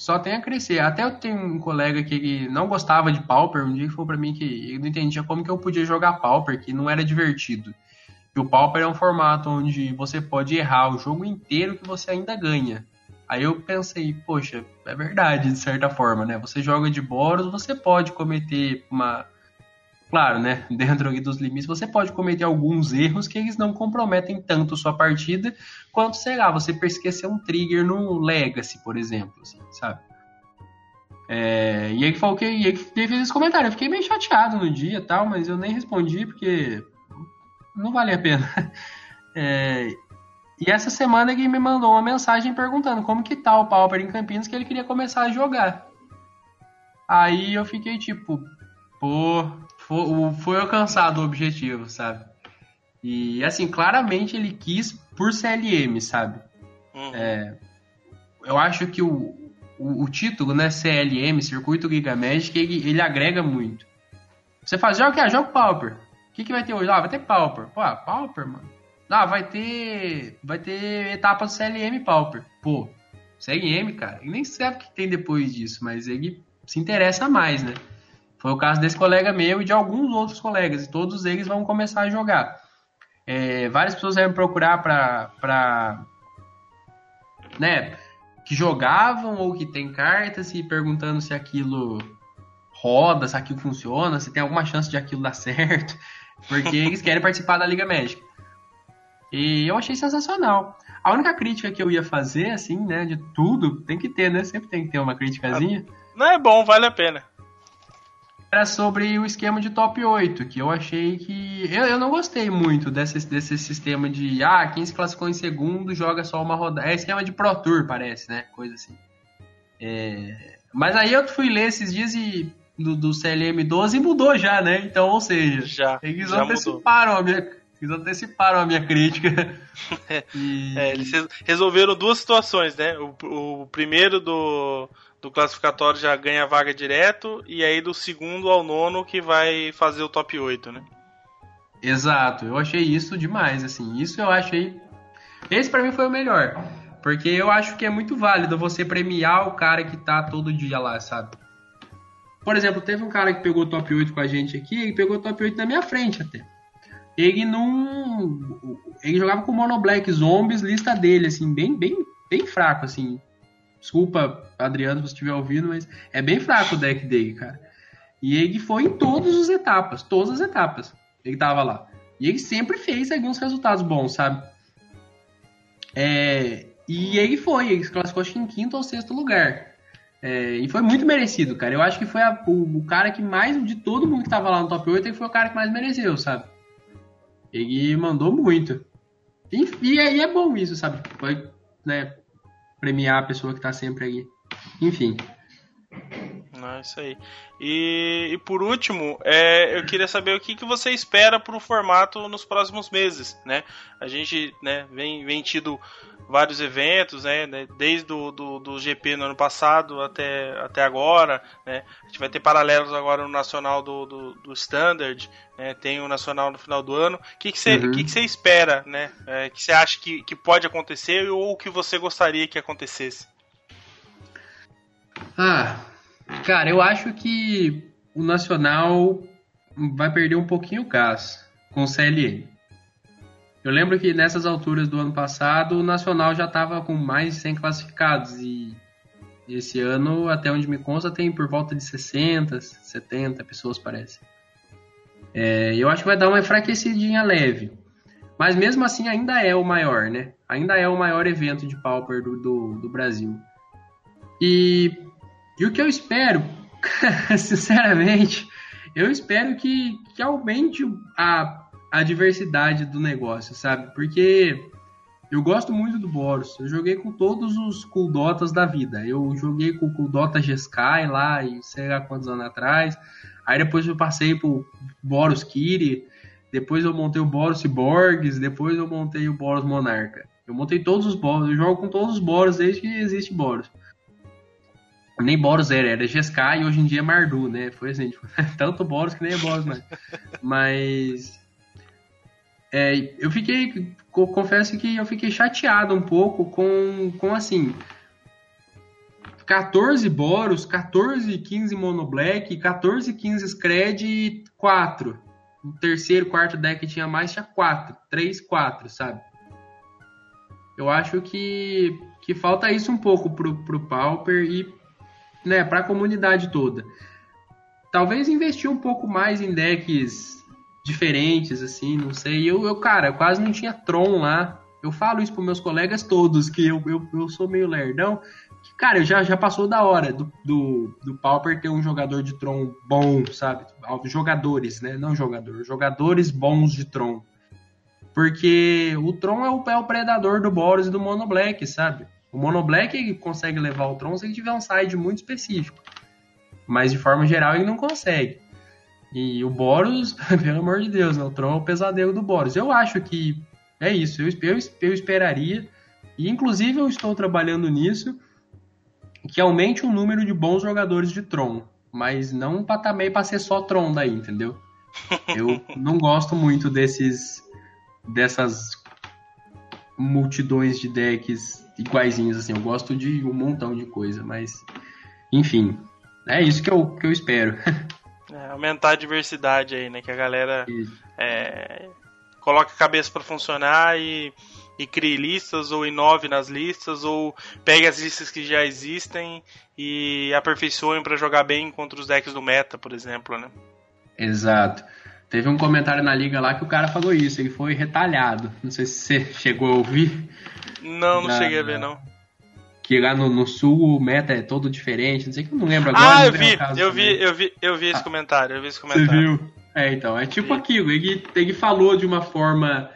Só tem a crescer. Até eu tenho um colega que não gostava de Pauper, um dia que falou pra mim que ele não entendia como que eu podia jogar Pauper, que não era divertido. E o Pauper é um formato onde você pode errar o jogo inteiro que você ainda ganha. Aí eu pensei, poxa, é verdade, de certa forma, né? Você joga de Boros, você pode cometer uma. Claro, né? Dentro dos limites, você pode cometer alguns erros que eles não comprometem tanto sua partida quanto, sei lá, você esquecer um trigger no Legacy, por exemplo, assim, sabe? É, e que falou que e que fez esse comentário. Eu fiquei meio chateado no dia tal, mas eu nem respondi porque não vale a pena. É, e essa semana ele me mandou uma mensagem perguntando como que tá o Pauper em Campinas que ele queria começar a jogar. Aí eu fiquei tipo, pô, foi alcançado o objetivo, sabe? E assim, claramente ele quis por CLM, sabe? Uhum. É, eu acho que o, o, o, título, né, CLM, Circuito Giga Magic, ele, ele agrega muito. Você faz, joga o que? Joga Pauper. O que, que vai ter hoje? Ah, vai ter Pauper. Pô, Pauper, mano. Ah, vai ter. Vai ter etapa do CLM Pauper. Pô, CLM, cara. E nem sabe o que tem depois disso, mas ele se interessa mais, né? Foi o caso desse colega meu e de alguns outros colegas. E todos eles vão começar a jogar. É, várias pessoas me procurar pra. né? Que jogavam ou que tem cartas e perguntando se aquilo roda, se aquilo funciona, se tem alguma chance de aquilo dar certo. Porque eles querem participar da Liga Médica. E eu achei sensacional. A única crítica que eu ia fazer, assim, né, de tudo, tem que ter, né? Sempre tem que ter uma criticazinha. Não é bom, vale a pena. Era sobre o esquema de top 8, que eu achei que. Eu, eu não gostei muito desse, desse sistema de. Ah, quem se classificou em segundo joga só uma rodada. É esquema de Pro Tour, parece, né? Coisa assim. É... Mas aí eu fui ler esses dias e do, do CLM 12 mudou já, né? Então, ou seja, já, eles já anteciparam a minha, eles anteciparam a minha crítica. e... é, eles resolveram duas situações, né? O, o primeiro do, do classificatório já ganha vaga direto, e aí do segundo ao nono que vai fazer o top 8, né? Exato, eu achei isso demais, assim. Isso eu achei. Esse para mim foi o melhor. Porque eu acho que é muito válido você premiar o cara que tá todo dia lá, sabe? Por exemplo, teve um cara que pegou top 8 com a gente aqui, ele pegou top 8 na minha frente até. Ele não. Ele jogava com Mono Black Zombies, lista dele, assim, bem, bem, bem fraco, assim. Desculpa, Adriano, se você estiver ouvindo, mas é bem fraco o deck dele, cara. E ele foi em todas as etapas, todas as etapas. Ele tava lá. E ele sempre fez alguns resultados bons, sabe? É, e ele foi, ele se classificou acho que em quinto ou sexto lugar. É, e foi muito merecido, cara. Eu acho que foi a, o, o, cara que mais, de todo mundo que tava lá no top 8, ele foi o cara que mais mereceu, sabe? Ele mandou muito. E, e, é, e é, bom isso, sabe? Foi, né, premiar a pessoa que tá sempre aí. Enfim. Não, é isso aí. E, e por último, é, eu queria saber o que, que você espera para o formato nos próximos meses, né? A gente né, vem, vem tido vários eventos, né, né? Desde o do, do GP no ano passado até, até agora, né? A gente vai ter paralelos agora no nacional do, do, do Standard, né? Tem o nacional no final do ano. O que, que, você, uhum. que, que espera, né? É, que você acha que, que pode acontecer ou o que você gostaria que acontecesse? Ah, cara, eu acho que o nacional vai perder um pouquinho o gás com o CLN. Eu lembro que nessas alturas do ano passado o Nacional já estava com mais de 100 classificados e esse ano, até onde me consta, tem por volta de 60, 70 pessoas, parece. É, eu acho que vai dar uma enfraquecidinha leve. Mas mesmo assim ainda é o maior, né? Ainda é o maior evento de Pauper do, do, do Brasil. E, e o que eu espero, sinceramente, eu espero que, que aumente a, a diversidade do negócio, sabe? Porque eu gosto muito do Boros. Eu joguei com todos os Kuldotas da vida. Eu joguei com o Kuldota Jeskai lá, e sei lá quantos anos atrás. Aí depois eu passei pro Boros Kiri. Depois eu montei o Boros Cyborgs. Depois eu montei o Boros Monarca. Eu montei todos os Boros. Eu jogo com todos os Boros desde que existe Boros. Nem Boros era, era Jeskai e hoje em dia é Mardu, né? Foi assim, tipo, tanto Boros que nem é Boros mais. Mas é, eu fiquei, confesso que eu fiquei chateado um pouco com, com assim, 14 Boros, 14 15 Mono Black, 14 15 Scred e 4. O terceiro, quarto deck tinha mais, tinha 4. 3, 4, sabe? Eu acho que, que falta isso um pouco pro, pro Pauper e né, pra comunidade toda. Talvez investir um pouco mais em decks diferentes, assim, não sei. Eu, eu, cara, quase não tinha Tron lá. Eu falo isso pros meus colegas todos, que eu, eu, eu sou meio lerdão. Que, cara, já, já passou da hora do, do, do Pauper ter um jogador de Tron bom, sabe? Jogadores, né? Não jogador. Jogadores bons de Tron. Porque o Tron é o, é o predador do Boros e do Mono Black, sabe? O Mono Black consegue levar o Tron se ele tiver um side muito específico. Mas de forma geral ele não consegue. E o Boros, pelo amor de Deus, né? o Tron é o pesadelo do Boros. Eu acho que é isso, eu, eu, eu esperaria, e inclusive eu estou trabalhando nisso, que aumente o número de bons jogadores de Tron, mas não para também para ser só Tron daí, entendeu? Eu não gosto muito desses dessas multidões de decks iguaizinhos assim. Eu gosto de um montão de coisa, mas enfim, é isso que eu, que eu espero. É, aumentar a diversidade aí, né? Que a galera é, coloque a cabeça para funcionar e, e crie listas, ou inove nas listas, ou pegue as listas que já existem e aperfeiçoem para jogar bem contra os decks do meta, por exemplo, né? Exato. Teve um comentário na liga lá que o cara falou isso, ele foi retalhado. Não sei se você chegou a ouvir. Não, não cheguei a ver, não que lá no, no, sul o meta é todo diferente, não sei que eu não lembro agora. Ah, eu vi, eu vi, eu vi, eu vi esse ah, comentário, eu vi esse comentário. Você viu? É, então, é tipo aquilo, ele, ele falou de uma forma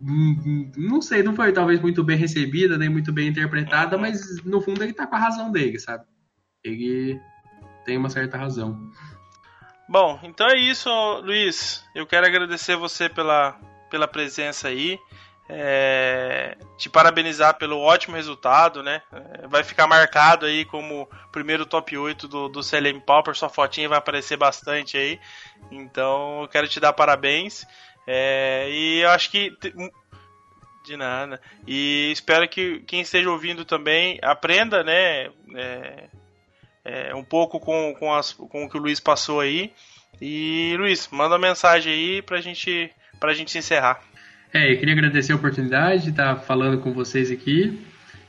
hum, hum, não sei, não foi talvez muito bem recebida, nem muito bem interpretada, mas no fundo ele tá com a razão dele, sabe? Ele tem uma certa razão. Bom, então é isso, Luiz. Eu quero agradecer você pela, pela presença aí é, te parabenizar pelo ótimo resultado, né? É, vai ficar marcado aí como primeiro top 8 do, do CLM Pauper, sua fotinha vai aparecer bastante aí. Então eu quero te dar parabéns. É, e eu acho que. De nada. E espero que quem esteja ouvindo também aprenda, né? É, é, um pouco com, com, as, com o que o Luiz passou aí. E Luiz, manda uma mensagem aí pra gente, pra gente encerrar. É, eu queria agradecer a oportunidade de estar falando com vocês aqui.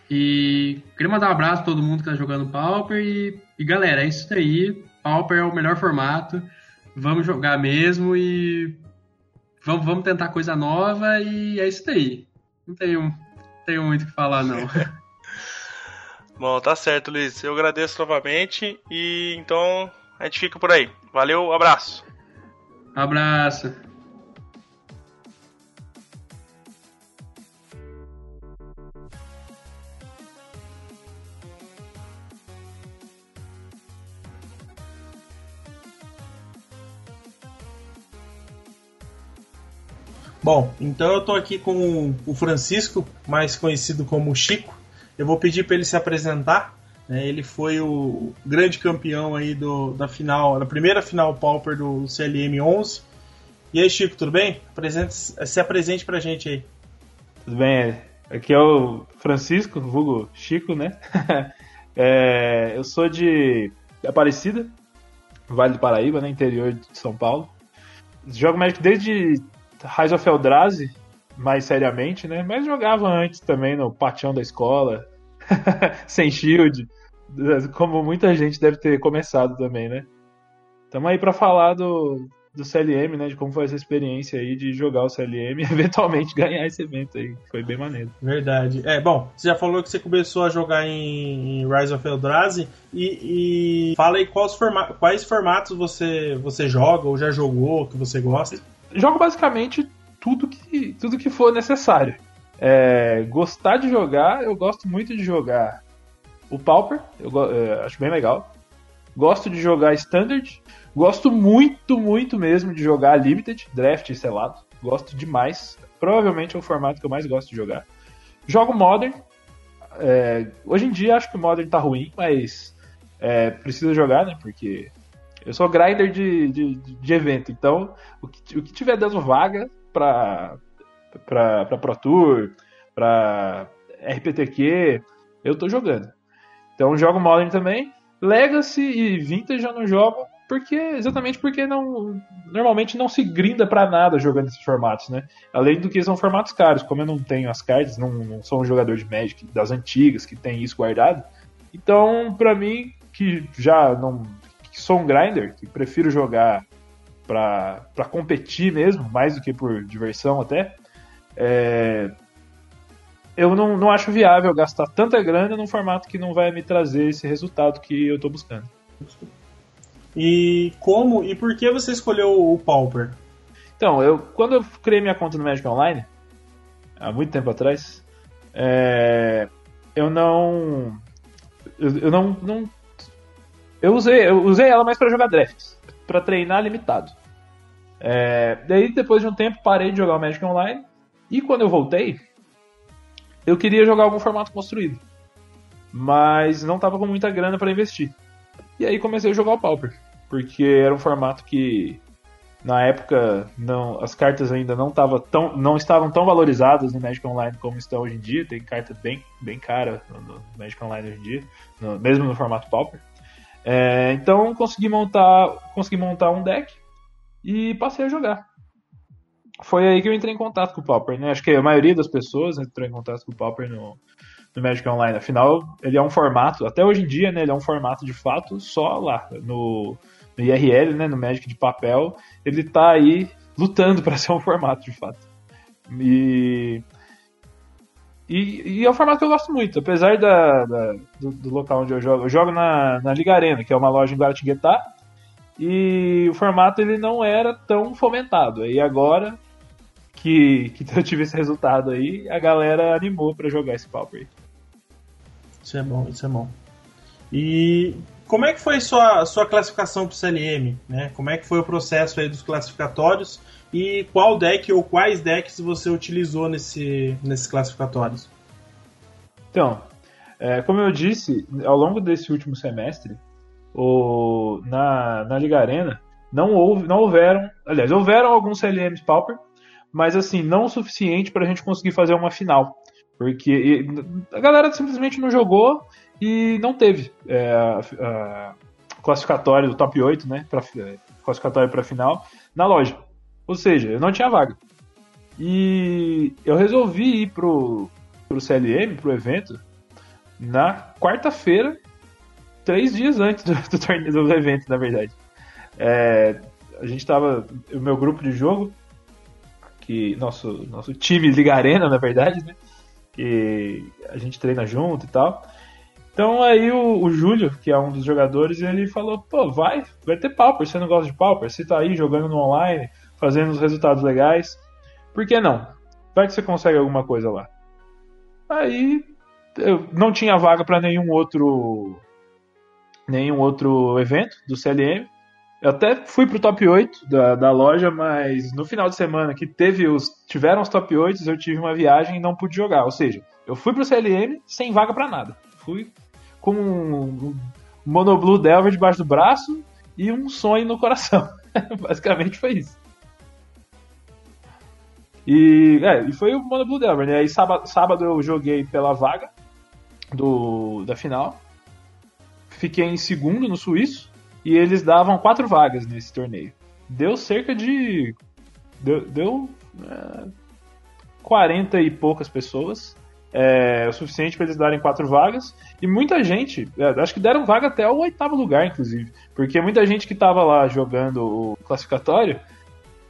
E queria mandar um abraço a todo mundo que está jogando Pauper. E, e, galera, é isso aí. Pauper é o melhor formato. Vamos jogar mesmo e vamos, vamos tentar coisa nova. E é isso aí. Não tenho, não tenho muito o que falar, não. Bom, tá certo, Luiz. Eu agradeço novamente. E então a gente fica por aí. Valeu, abraço. Abraço. Bom, então eu estou aqui com o Francisco, mais conhecido como Chico. Eu vou pedir para ele se apresentar. Né? Ele foi o grande campeão aí do, da final, da primeira final Pauper do CLM 11. E aí, Chico, tudo bem? Apresente, se apresente para a gente aí. Tudo bem, aqui é o Francisco, vulgo Chico, né? é, eu sou de Aparecida, Vale do Paraíba, né? interior de São Paulo. Jogo Magic desde Rise of Eldrazi, mais seriamente, né? Mas jogava antes também no patião da escola, sem shield, como muita gente deve ter começado também, né? Estamos aí para falar do, do CLM, né? De como foi essa experiência aí de jogar o CLM e eventualmente ganhar esse evento aí. Foi bem maneiro. Verdade. É, bom, você já falou que você começou a jogar em, Rise of Eldrazi e, e fala aí quais, forma quais formatos você, você joga ou já jogou, que você gosta. Jogo basicamente tudo que, tudo que for necessário. É, gostar de jogar, eu gosto muito de jogar o Pauper, eu, é, acho bem legal. Gosto de jogar Standard. Gosto muito, muito mesmo de jogar Limited, Draft e selado. Gosto demais. Provavelmente é o formato que eu mais gosto de jogar. Jogo Modern. É, hoje em dia acho que o Modern tá ruim, mas é, preciso jogar, né? Porque eu sou grinder de, de, de evento. Então, o que, o que tiver dando vaga pra, pra, pra Pro Tour, pra RPTQ, eu tô jogando. Então, jogo Modern também. Legacy e Vintage eu não jogo porque exatamente porque não normalmente não se grinda para nada jogando esses formatos, né? Além do que são formatos caros, como eu não tenho as cartas, não, não sou um jogador de Magic das antigas que tem isso guardado. Então, para mim que já não que sou um grinder, que prefiro jogar para competir mesmo, mais do que por diversão até, é, eu não, não acho viável gastar tanta grana num formato que não vai me trazer esse resultado que eu estou buscando. E como e por que você escolheu o Pauper? Então, eu quando eu criei minha conta no Magic Online, há muito tempo atrás, é, eu não eu, eu não, não eu usei eu usei ela mais para jogar drafts, para treinar limitado. É, daí depois de um tempo parei de jogar o Magic Online e quando eu voltei eu queria jogar algum formato construído, mas não tava com muita grana para investir. E aí comecei a jogar o Pauper, porque era um formato que na época não, as cartas ainda não, tava tão, não estavam tão valorizadas no Magic Online como estão hoje em dia. Tem carta bem, bem cara no, Magic Online hoje em dia, no, mesmo no formato Pauper. É, então consegui montar, consegui montar um deck e passei a jogar foi aí que eu entrei em contato com o Pauper, né? Acho que a maioria das pessoas entrou em contato com o Pauper no, no Magic Online. Afinal, ele é um formato, até hoje em dia, né? Ele é um formato de fato só lá no, no IRL, né? No Magic de papel, ele tá aí lutando para ser um formato de fato. E, e, e, é um formato que eu gosto muito, apesar da, da do, do, local onde eu jogo. Eu jogo na, na Liga Arena, que é uma loja em Guaratinguetá, e o formato ele não era tão fomentado. E agora que, que eu tive esse resultado aí, a galera animou para jogar esse Pauper. Isso é bom, isso é bom. E como é que foi sua, sua classificação para o CLM? Né? Como é que foi o processo aí dos classificatórios? E qual deck ou quais decks você utilizou nesse, nesses classificatórios? Então, é, como eu disse, ao longo desse último semestre, o, na, na Liga Arena, não, houve, não houveram, aliás, houveram alguns CLMs Pauper, mas assim, não o suficiente para a gente conseguir fazer uma final. Porque a galera simplesmente não jogou e não teve é, a, classificatório do top 8, né? Pra, é, classificatório para final na loja. Ou seja, eu não tinha vaga. E eu resolvi ir pro, pro CLM, pro evento, na quarta-feira, três dias antes do, do, torneio, do evento, na verdade. É, a gente tava. O meu grupo de jogo que nosso, nosso time Liga Arena, na verdade, né? Que a gente treina junto e tal. Então aí o, o Júlio, que é um dos jogadores, ele falou, pô, vai, vai ter Pauper, você não gosta de Pauper? Você tá aí jogando no online, fazendo os resultados legais, por que não? Vai que você consegue alguma coisa lá. Aí eu não tinha vaga para nenhum outro nenhum outro evento do CLM. Eu até fui pro top 8 da, da loja, mas no final de semana que teve os tiveram os top 8, eu tive uma viagem e não pude jogar. Ou seja, eu fui pro CLM sem vaga para nada. Fui com um Monoblue Delver debaixo do braço e um sonho no coração. Basicamente foi isso. E, é, e foi o Monoblue Delver, né? Aí sábado, sábado eu joguei pela vaga do, da final. Fiquei em segundo no suíço e eles davam quatro vagas nesse torneio. Deu cerca de. Deu. deu é, 40 e poucas pessoas. é, o suficiente para eles darem quatro vagas. E muita gente, é, acho que deram vaga até o oitavo lugar, inclusive. Porque muita gente que estava lá jogando o classificatório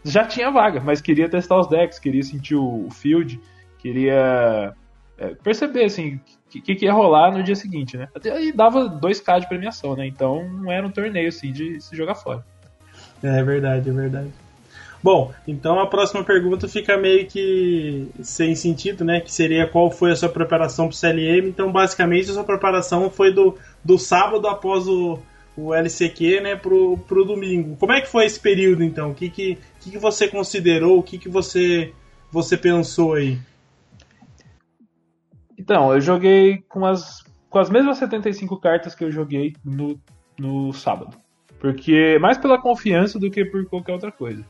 já tinha vaga, mas queria testar os decks, queria sentir o, field, queria é, perceber assim o que, que, ia rolar no dia seguinte, né? E dava 2k de premiação, né? Então não era um torneio assim de se jogar fora. É verdade, é verdade. Bom, então a próxima pergunta fica meio que sem sentido, né? Que seria qual foi a sua preparação para o CLM. Então, basicamente, a sua preparação foi do, do sábado após o, o LCQ, né, pro, pro domingo. Como é que foi esse período, então? O que, que, que, que você considerou? O que, que você, você pensou aí? Então, eu joguei com as, com as mesmas 75 cartas que eu joguei no, no sábado. Porque mais pela confiança do que por qualquer outra coisa.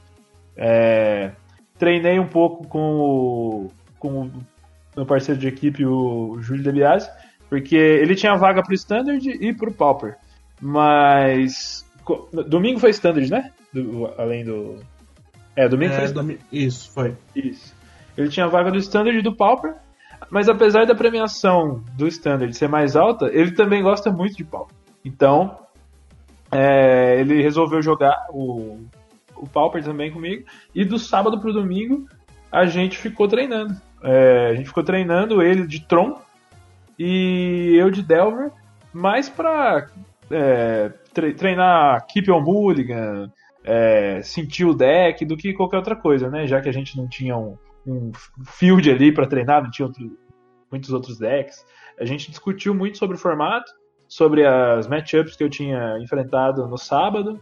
É, treinei um pouco com o, com o meu parceiro de equipe, o Júlio DeBiase, porque ele tinha vaga pro Standard e pro Pauper. Mas. Domingo foi Standard, né? Do, além do. É, domingo é, foi. Isso, foi. Isso. Ele tinha vaga do Standard e do Pauper. Mas apesar da premiação do Standard ser mais alta, ele também gosta muito de Pauper. Então, é, ele resolveu jogar o, o Pauper também comigo. E do sábado pro domingo a gente ficou treinando. É, a gente ficou treinando ele de Tron e eu de Delver, mais pra é, treinar Keep on Mulligan, é, sentir o deck do que qualquer outra coisa, né? Já que a gente não tinha um, um field ali para treinar, não tinha outro, muitos outros decks. A gente discutiu muito sobre o formato, sobre as matchups que eu tinha enfrentado no sábado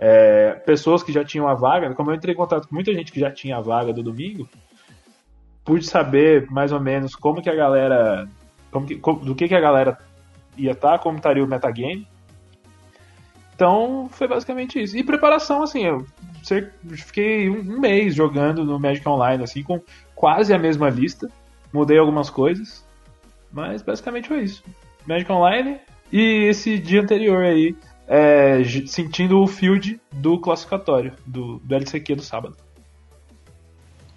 é, pessoas que já tinham a vaga, como eu entrei em contato com muita gente que já tinha a vaga do domingo, pude saber mais ou menos como que a galera, como que, como, do que, que a galera ia estar, tá, como estaria o metagame. Então foi basicamente isso. E preparação, assim, eu fiquei um mês jogando no Magic Online, assim, com quase a mesma lista. Mudei algumas coisas, mas basicamente foi isso. Magic Online e esse dia anterior aí é, sentindo o field do classificatório, do, do LCQ do sábado.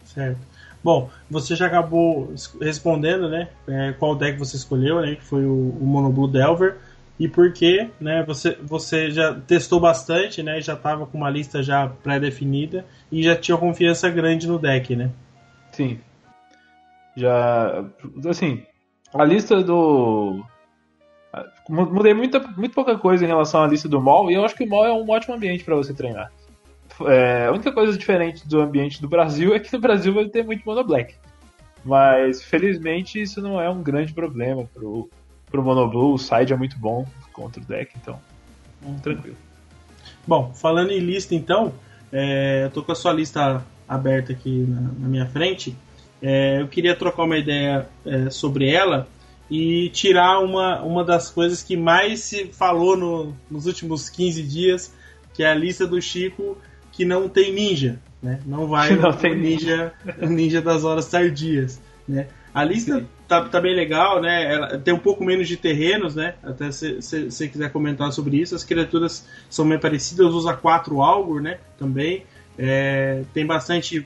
Certo. Bom, você já acabou respondendo, né? É, qual deck você escolheu, né? Que foi o, o Mono Blue Delver. E por quê, né? Você, você já testou bastante, né? Já estava com uma lista já pré-definida e já tinha confiança grande no deck, né? Sim. Já. Assim, a lista do, Mudei muita, muito pouca coisa em relação à lista do mall e eu acho que o mall é um ótimo ambiente para você treinar. É, a única coisa diferente do ambiente do Brasil é que no Brasil vai ter muito Mono Black. Mas felizmente isso não é um grande problema pro, pro Mono Blue. O side é muito bom contra o deck, então hum. tranquilo. Bom, falando em lista então, é, eu tô com a sua lista aberta aqui na, na minha frente. É, eu queria trocar uma ideia é, sobre ela e tirar uma, uma das coisas que mais se falou no, nos últimos 15 dias, que é a lista do Chico que não tem ninja, né? Não vai não tem ninja, ninja das horas tardias, né? A lista tá, tá bem legal, né? Ela tem um pouco menos de terrenos, né? Até se você quiser comentar sobre isso. As criaturas são bem parecidas, usa quatro Algor, né? Também. É, tem bastante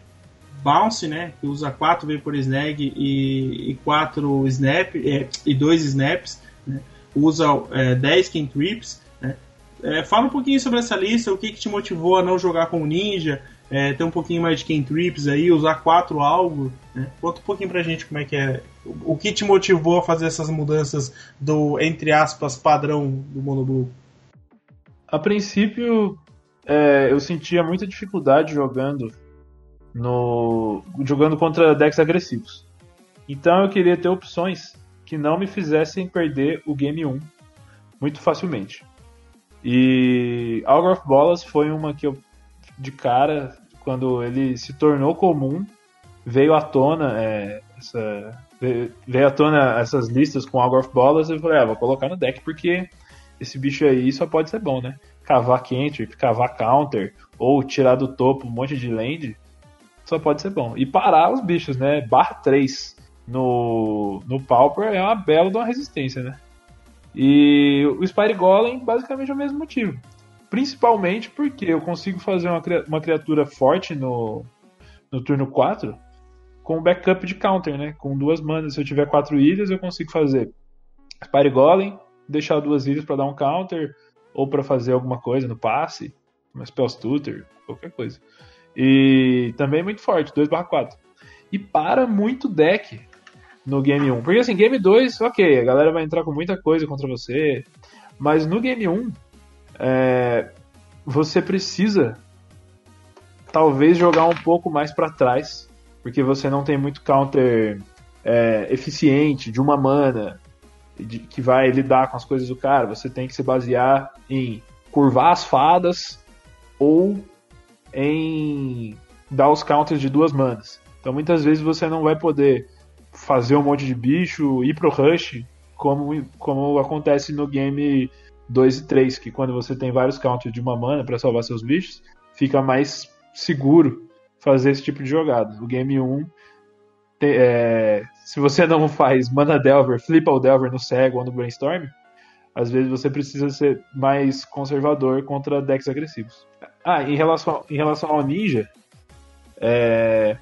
Bounce, né? Que usa 4 Vapor Snag e, e 4 Snap é, e 2 Snaps. Né? Usa é, 10 Cantrips. Né? É, fala um pouquinho sobre essa lista, o que, que te motivou a não jogar com Ninja, é, ter um pouquinho mais de Cantrips aí, usar 4 algo. Né? Conta um pouquinho pra gente como é que é. O que te motivou a fazer essas mudanças do, entre aspas, padrão do Monoblue? A princípio, é, eu sentia muita dificuldade jogando no jogando contra decks agressivos. Então eu queria ter opções que não me fizessem perder o game 1 muito facilmente. E Algar of Bolas foi uma que eu de cara quando ele se tornou comum veio à tona é, essa, veio à tona essas listas com Algar of Bolas eu falei ah, vou colocar no deck porque esse bicho aí só pode ser bom, né? Cavar cantrip, cavar counter ou tirar do topo um monte de land só pode ser bom. E parar os bichos, né? Bar 3 no, no Pauper é uma bela de uma resistência, né? E o Spire Golem, basicamente, é o mesmo motivo. Principalmente porque eu consigo fazer uma, uma criatura forte no, no turno 4 com backup de counter, né? Com duas manas. Se eu tiver quatro ilhas, eu consigo fazer Spire Golem, deixar duas ilhas para dar um counter, ou para fazer alguma coisa no passe, uma Spell Tutor, qualquer coisa. E também muito forte, 2/4. E para muito deck no Game 1. Porque assim, Game 2, ok, a galera vai entrar com muita coisa contra você. Mas no Game 1, é, você precisa talvez jogar um pouco mais para trás. Porque você não tem muito counter é, eficiente de uma mana de, que vai lidar com as coisas do cara. Você tem que se basear em curvar as fadas ou em dar os counters de duas manas. Então muitas vezes você não vai poder fazer um monte de bicho, ir pro rush, como, como acontece no game 2 e 3, que quando você tem vários counters de uma mana para salvar seus bichos, fica mais seguro fazer esse tipo de jogada. O game 1, te, é, se você não faz mana Delver, flipa o Delver no cego ou no brainstorm, às vezes você precisa ser mais conservador contra decks agressivos. Ah, em relação, em relação ao ninja, é,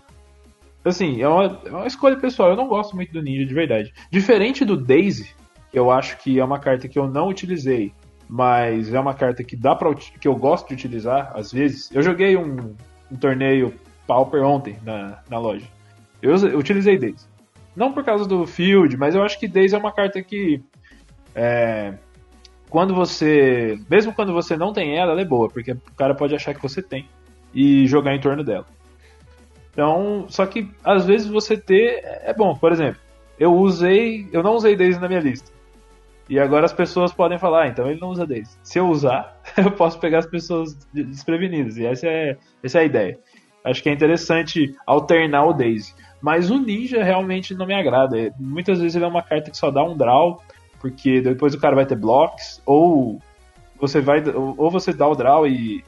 assim, é uma, é uma escolha pessoal. Eu não gosto muito do ninja de verdade. Diferente do Daisy, eu acho que é uma carta que eu não utilizei, mas é uma carta que dá para que eu gosto de utilizar às vezes. Eu joguei um, um torneio Pauper ontem na, na loja. Eu, eu utilizei Daisy. Não por causa do field, mas eu acho que Daisy é uma carta que é, quando você. Mesmo quando você não tem ela, ela é boa, porque o cara pode achar que você tem e jogar em torno dela. Então, só que às vezes você ter é bom. Por exemplo, eu usei. Eu não usei Daisy na minha lista. E agora as pessoas podem falar, ah, então ele não usa Daisy. Se eu usar, eu posso pegar as pessoas desprevenidas. E essa é, essa é a ideia. Acho que é interessante alternar o Daisy. Mas o Ninja realmente não me agrada. Muitas vezes ele é uma carta que só dá um draw porque depois o cara vai ter blocks, ou você vai ou você dá o draw e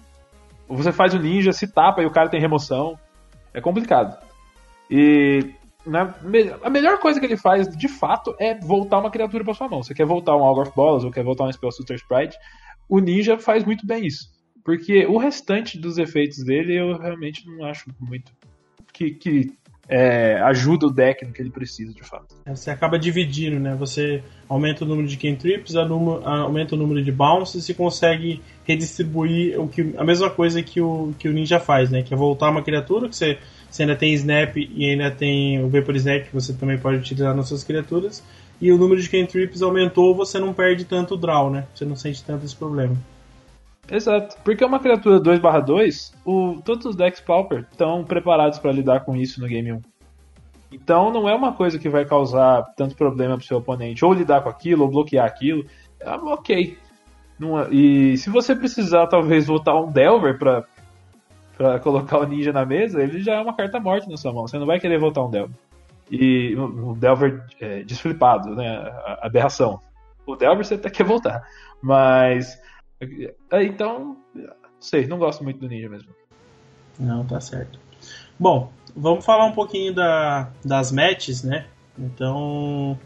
ou você faz o ninja, se tapa e o cara tem remoção. É complicado. E na, a melhor coisa que ele faz, de fato, é voltar uma criatura para sua mão. Você quer voltar um Algor of Balls ou quer voltar um Spell Suitor Sprite, o ninja faz muito bem isso. Porque o restante dos efeitos dele eu realmente não acho muito que, que é, ajuda o deck no que ele precisa, de fato. É, você acaba dividindo, né? Você aumenta o número de cantrips, aumenta o número de bounces e consegue redistribuir o que, a mesma coisa que o, que o ninja faz, né? Que é voltar uma criatura, que você, você ainda tem snap e ainda tem o vapor snap que você também pode utilizar nas suas criaturas. E o número de cantrips aumentou, você não perde tanto draw, né? Você não sente tanto esse problema. Exato. Porque é uma criatura 2/2, o, todos os decks Pauper estão preparados para lidar com isso no game 1. Então não é uma coisa que vai causar tanto problema pro seu oponente, ou lidar com aquilo, ou bloquear aquilo. É, ok. É, e se você precisar, talvez, voltar um Delver pra, pra colocar o ninja na mesa, ele já é uma carta morte na sua mão. Você não vai querer voltar um Delver. E um Delver é, desflipado, né? Aberração. O Delver você até quer voltar. Mas é, então, não sei, não gosto muito do Ninja mesmo. Não, tá certo. Bom, vamos falar um pouquinho da, das matches, né? Então,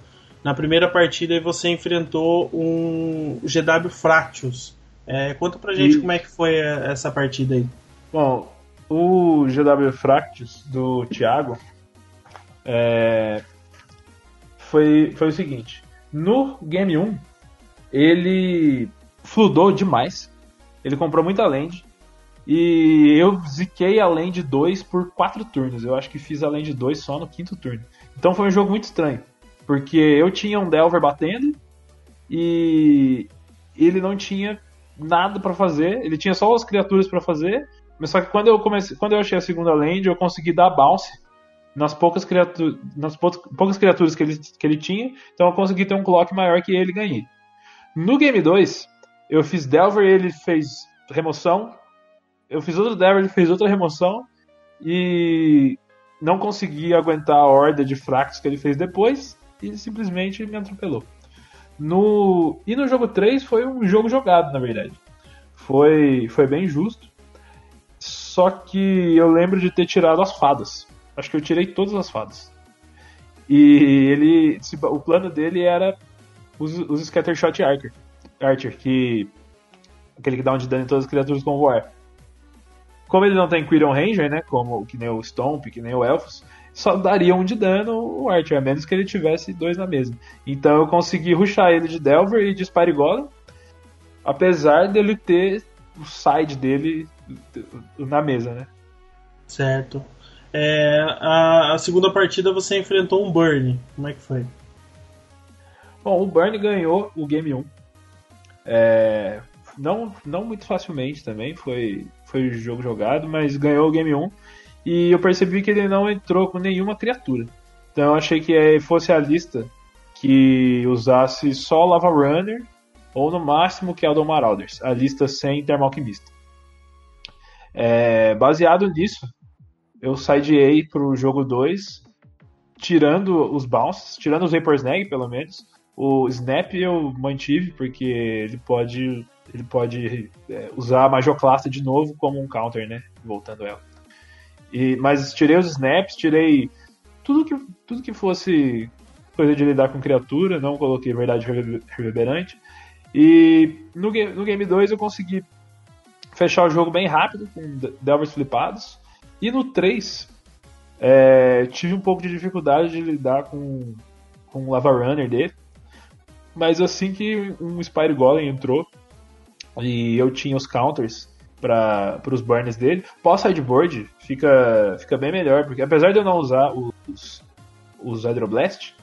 na primeira partida você enfrentou um GW Fractus. É, conta pra gente e... como é que foi essa partida aí. Bom, o GW Fractus do Thiago é, foi, foi o seguinte: no Game 1, ele fludou demais. Ele comprou muita land. E eu ziquei a land 2 por 4 turnos. Eu acho que fiz a land 2 só no quinto turno. Então foi um jogo muito estranho. Porque eu tinha um Delver batendo e ele não tinha nada para fazer. Ele tinha só as criaturas para fazer. Mas só que quando eu comecei, quando eu achei a segunda land, eu consegui dar bounce nas poucas, nas poucas criaturas que ele, que ele tinha. Então eu consegui ter um clock maior que ele e ganhei. No game 2, eu fiz Delver, ele fez remoção. Eu fiz outro Delver, ele fez outra remoção. E não consegui aguentar a horda de fracos que ele fez depois. E simplesmente me atropelou. No, e no jogo 3 foi um jogo jogado, na verdade. Foi, foi bem justo. Só que eu lembro de ter tirado as fadas. Acho que eu tirei todas as fadas. E ele. O plano dele era os, os Scattershot Archer. Archer, que. aquele que dá um de dano em todas as criaturas com voar. Como ele não tem Quirion Ranger, né? Como que nem o Stomp, que nem o Elfos, só daria um de dano o Archer, a menos que ele tivesse dois na mesa. Então eu consegui ruxar ele de Delver e de Spire Golem, apesar dele ter o side dele na mesa, né? Certo. É, a, a, segunda partida você enfrentou um Burn. Como é que foi? Bom, o Burn ganhou o Game 1. É, não, não muito facilmente também, foi, foi o jogo jogado, mas ganhou o Game 1. E eu percebi que ele não entrou com nenhuma criatura. Então eu achei que fosse a lista que usasse só Lava Runner ou no máximo que Eldon Marauders, a lista sem Termalquimista. É, baseado nisso, eu sideei pro jogo 2, tirando os bounces, tirando os Vapor Snag pelo menos. O Snap eu mantive porque ele pode ele pode é, usar a Majoclasta de novo como um counter, né? Voltando ela. E, mas tirei os snaps, tirei tudo que, tudo que fosse coisa de lidar com criatura, não coloquei verdade reverberante. E no, game, no game 2 eu consegui fechar o jogo bem rápido, com Delvers flipados. E no 3 é, tive um pouco de dificuldade de lidar com, com o Lava Runner dele. Mas assim que um Spire Golem entrou e eu tinha os counters, para os burns dele. Pós-sideboard fica, fica bem melhor, porque apesar de eu não usar os, os Hydroblast,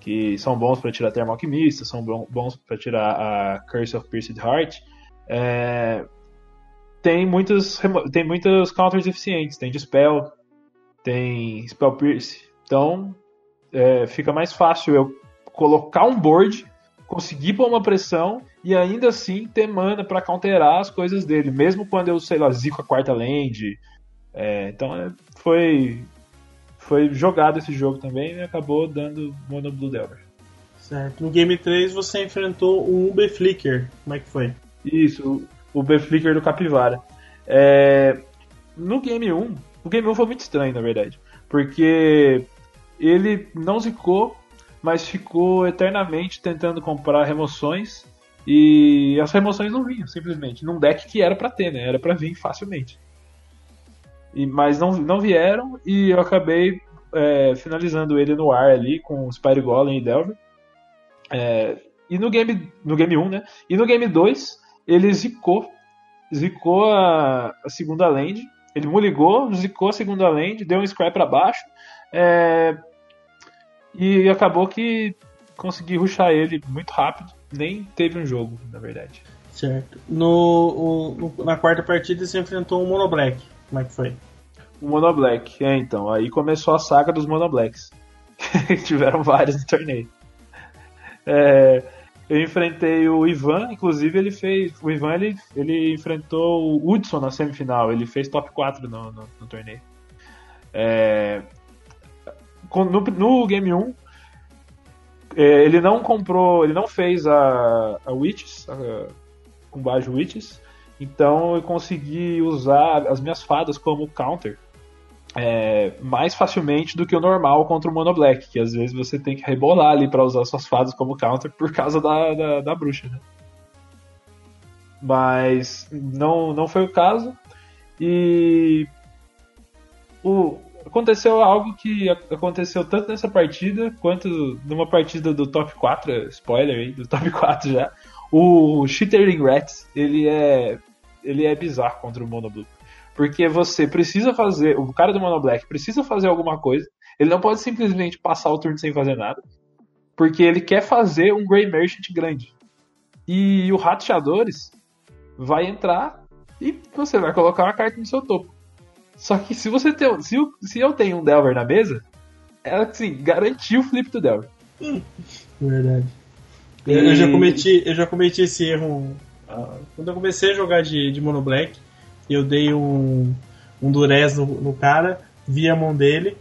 que são bons para tirar Thermal Alquimista, são bons para tirar a Curse of Pierced Heart, é, tem muitos tem muitos counters eficientes, tem Dispel, tem Spell Pierce, então é, fica mais fácil eu colocar um board, conseguir pôr uma pressão e ainda assim ter mana para counterar as coisas dele, mesmo quando eu, sei lá, zico a quarta land. É, então é, foi foi jogado esse jogo também e acabou dando Mono Blue Delver. Certo. No Game 3 você enfrentou um UB Flicker. Como é que foi? Isso, o UB Flicker do Capivara. É, no Game 1, o Game 1 foi muito estranho, na verdade. Porque ele não zicou, mas ficou eternamente tentando comprar remoções e as remoções não vinham, simplesmente. Num deck que era para ter, né? Era para vir facilmente. E, mas não, não vieram e eu acabei é, finalizando ele no ar ali com Spire Golem e Delver. É, e no game, no game 1, né? E no game 2, ele zicou. Zicou a, a segunda land. Ele muligou, zicou a segunda land, deu um scrap para baixo. É, e acabou que consegui ruxar ele muito rápido nem teve um jogo, na verdade. Certo. No, no, na quarta partida você enfrentou um Mono Black. Como é que foi? O Mono Black, é então. Aí começou a saga dos Mono Blacks. Tiveram vários no torneio. É, eu enfrentei o Ivan, inclusive ele fez. O Ivan ele, ele enfrentou o Hudson na semifinal. Ele fez top 4 no, no, no torneio. É, no, no Game 1, é, ele não comprou, ele não fez a, a Witches, a, com base Witches, então eu consegui usar as minhas fadas como counter é, mais facilmente do que o normal contra o Mono Black, que às vezes você tem que rebolar ali para usar suas fadas como counter por causa da, da, da bruxa. Né? Mas não, não foi o caso. E o, aconteceu algo que aconteceu tanto nessa partida quanto numa partida do top 4, spoiler aí, do top 4 já. O Shittering Rats, ele é ele é bizarro contra o Mono Blue. Porque você precisa fazer, o cara do Mono Black precisa fazer alguma coisa, ele não pode simplesmente passar o turno sem fazer nada, porque ele quer fazer um Grey Merchant grande. E o Ratchadores vai entrar e você vai colocar uma carta no seu topo. Só que se você tem. Se eu, se eu tenho um Delver na mesa, é assim, garantiu o flip do Delver. Hum, verdade. E... Eu, já cometi, eu já cometi esse erro. Uh, quando eu comecei a jogar de, de Mono Black, eu dei um, um Durez no, no cara, vi a mão dele.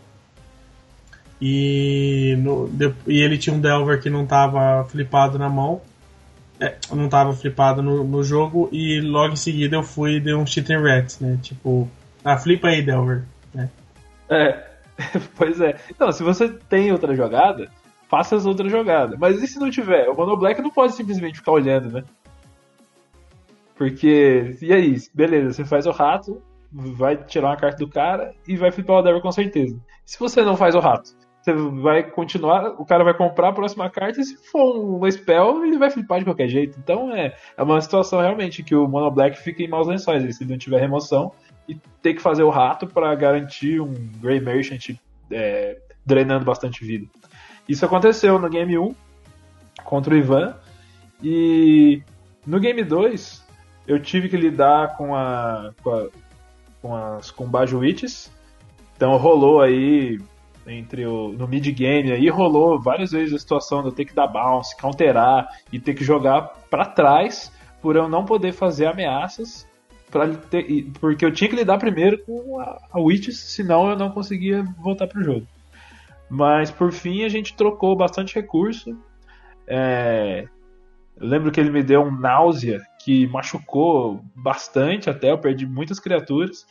E, no, e ele tinha um Delver que não estava flipado na mão. É, não estava flipado no, no jogo. E logo em seguida eu fui e dei um Cheating Rat, né? Tipo, ah, flipa aí, Delver. Né? É, pois é. Então, se você tem outra jogada, faça as outras jogadas. Mas e se não tiver? O Mono Black não pode simplesmente ficar olhando, né? Porque, e aí? Beleza, você faz o rato, vai tirar uma carta do cara e vai flipar o Devil com certeza. Se você não faz o rato, você vai continuar, o cara vai comprar a próxima carta e se for um spell, ele vai flipar de qualquer jeito. Então é, é uma situação realmente que o Mono Black fica em maus lençóis, se não tiver remoção e ter que fazer o rato para garantir um Grey Merchant é, drenando bastante vida. Isso aconteceu no game 1 contra o Ivan e no game 2 eu tive que lidar com a com, a, com as com Bajuites. Então rolou aí entre o no mid game aí rolou várias vezes a situação de eu ter que dar bounce, counterar e ter que jogar para trás por eu não poder fazer ameaças porque eu tinha que lidar primeiro com a, a Witches, senão eu não conseguia voltar pro jogo. Mas por fim a gente trocou bastante recurso. É, eu lembro que ele me deu um náusea que machucou bastante até, eu perdi muitas criaturas.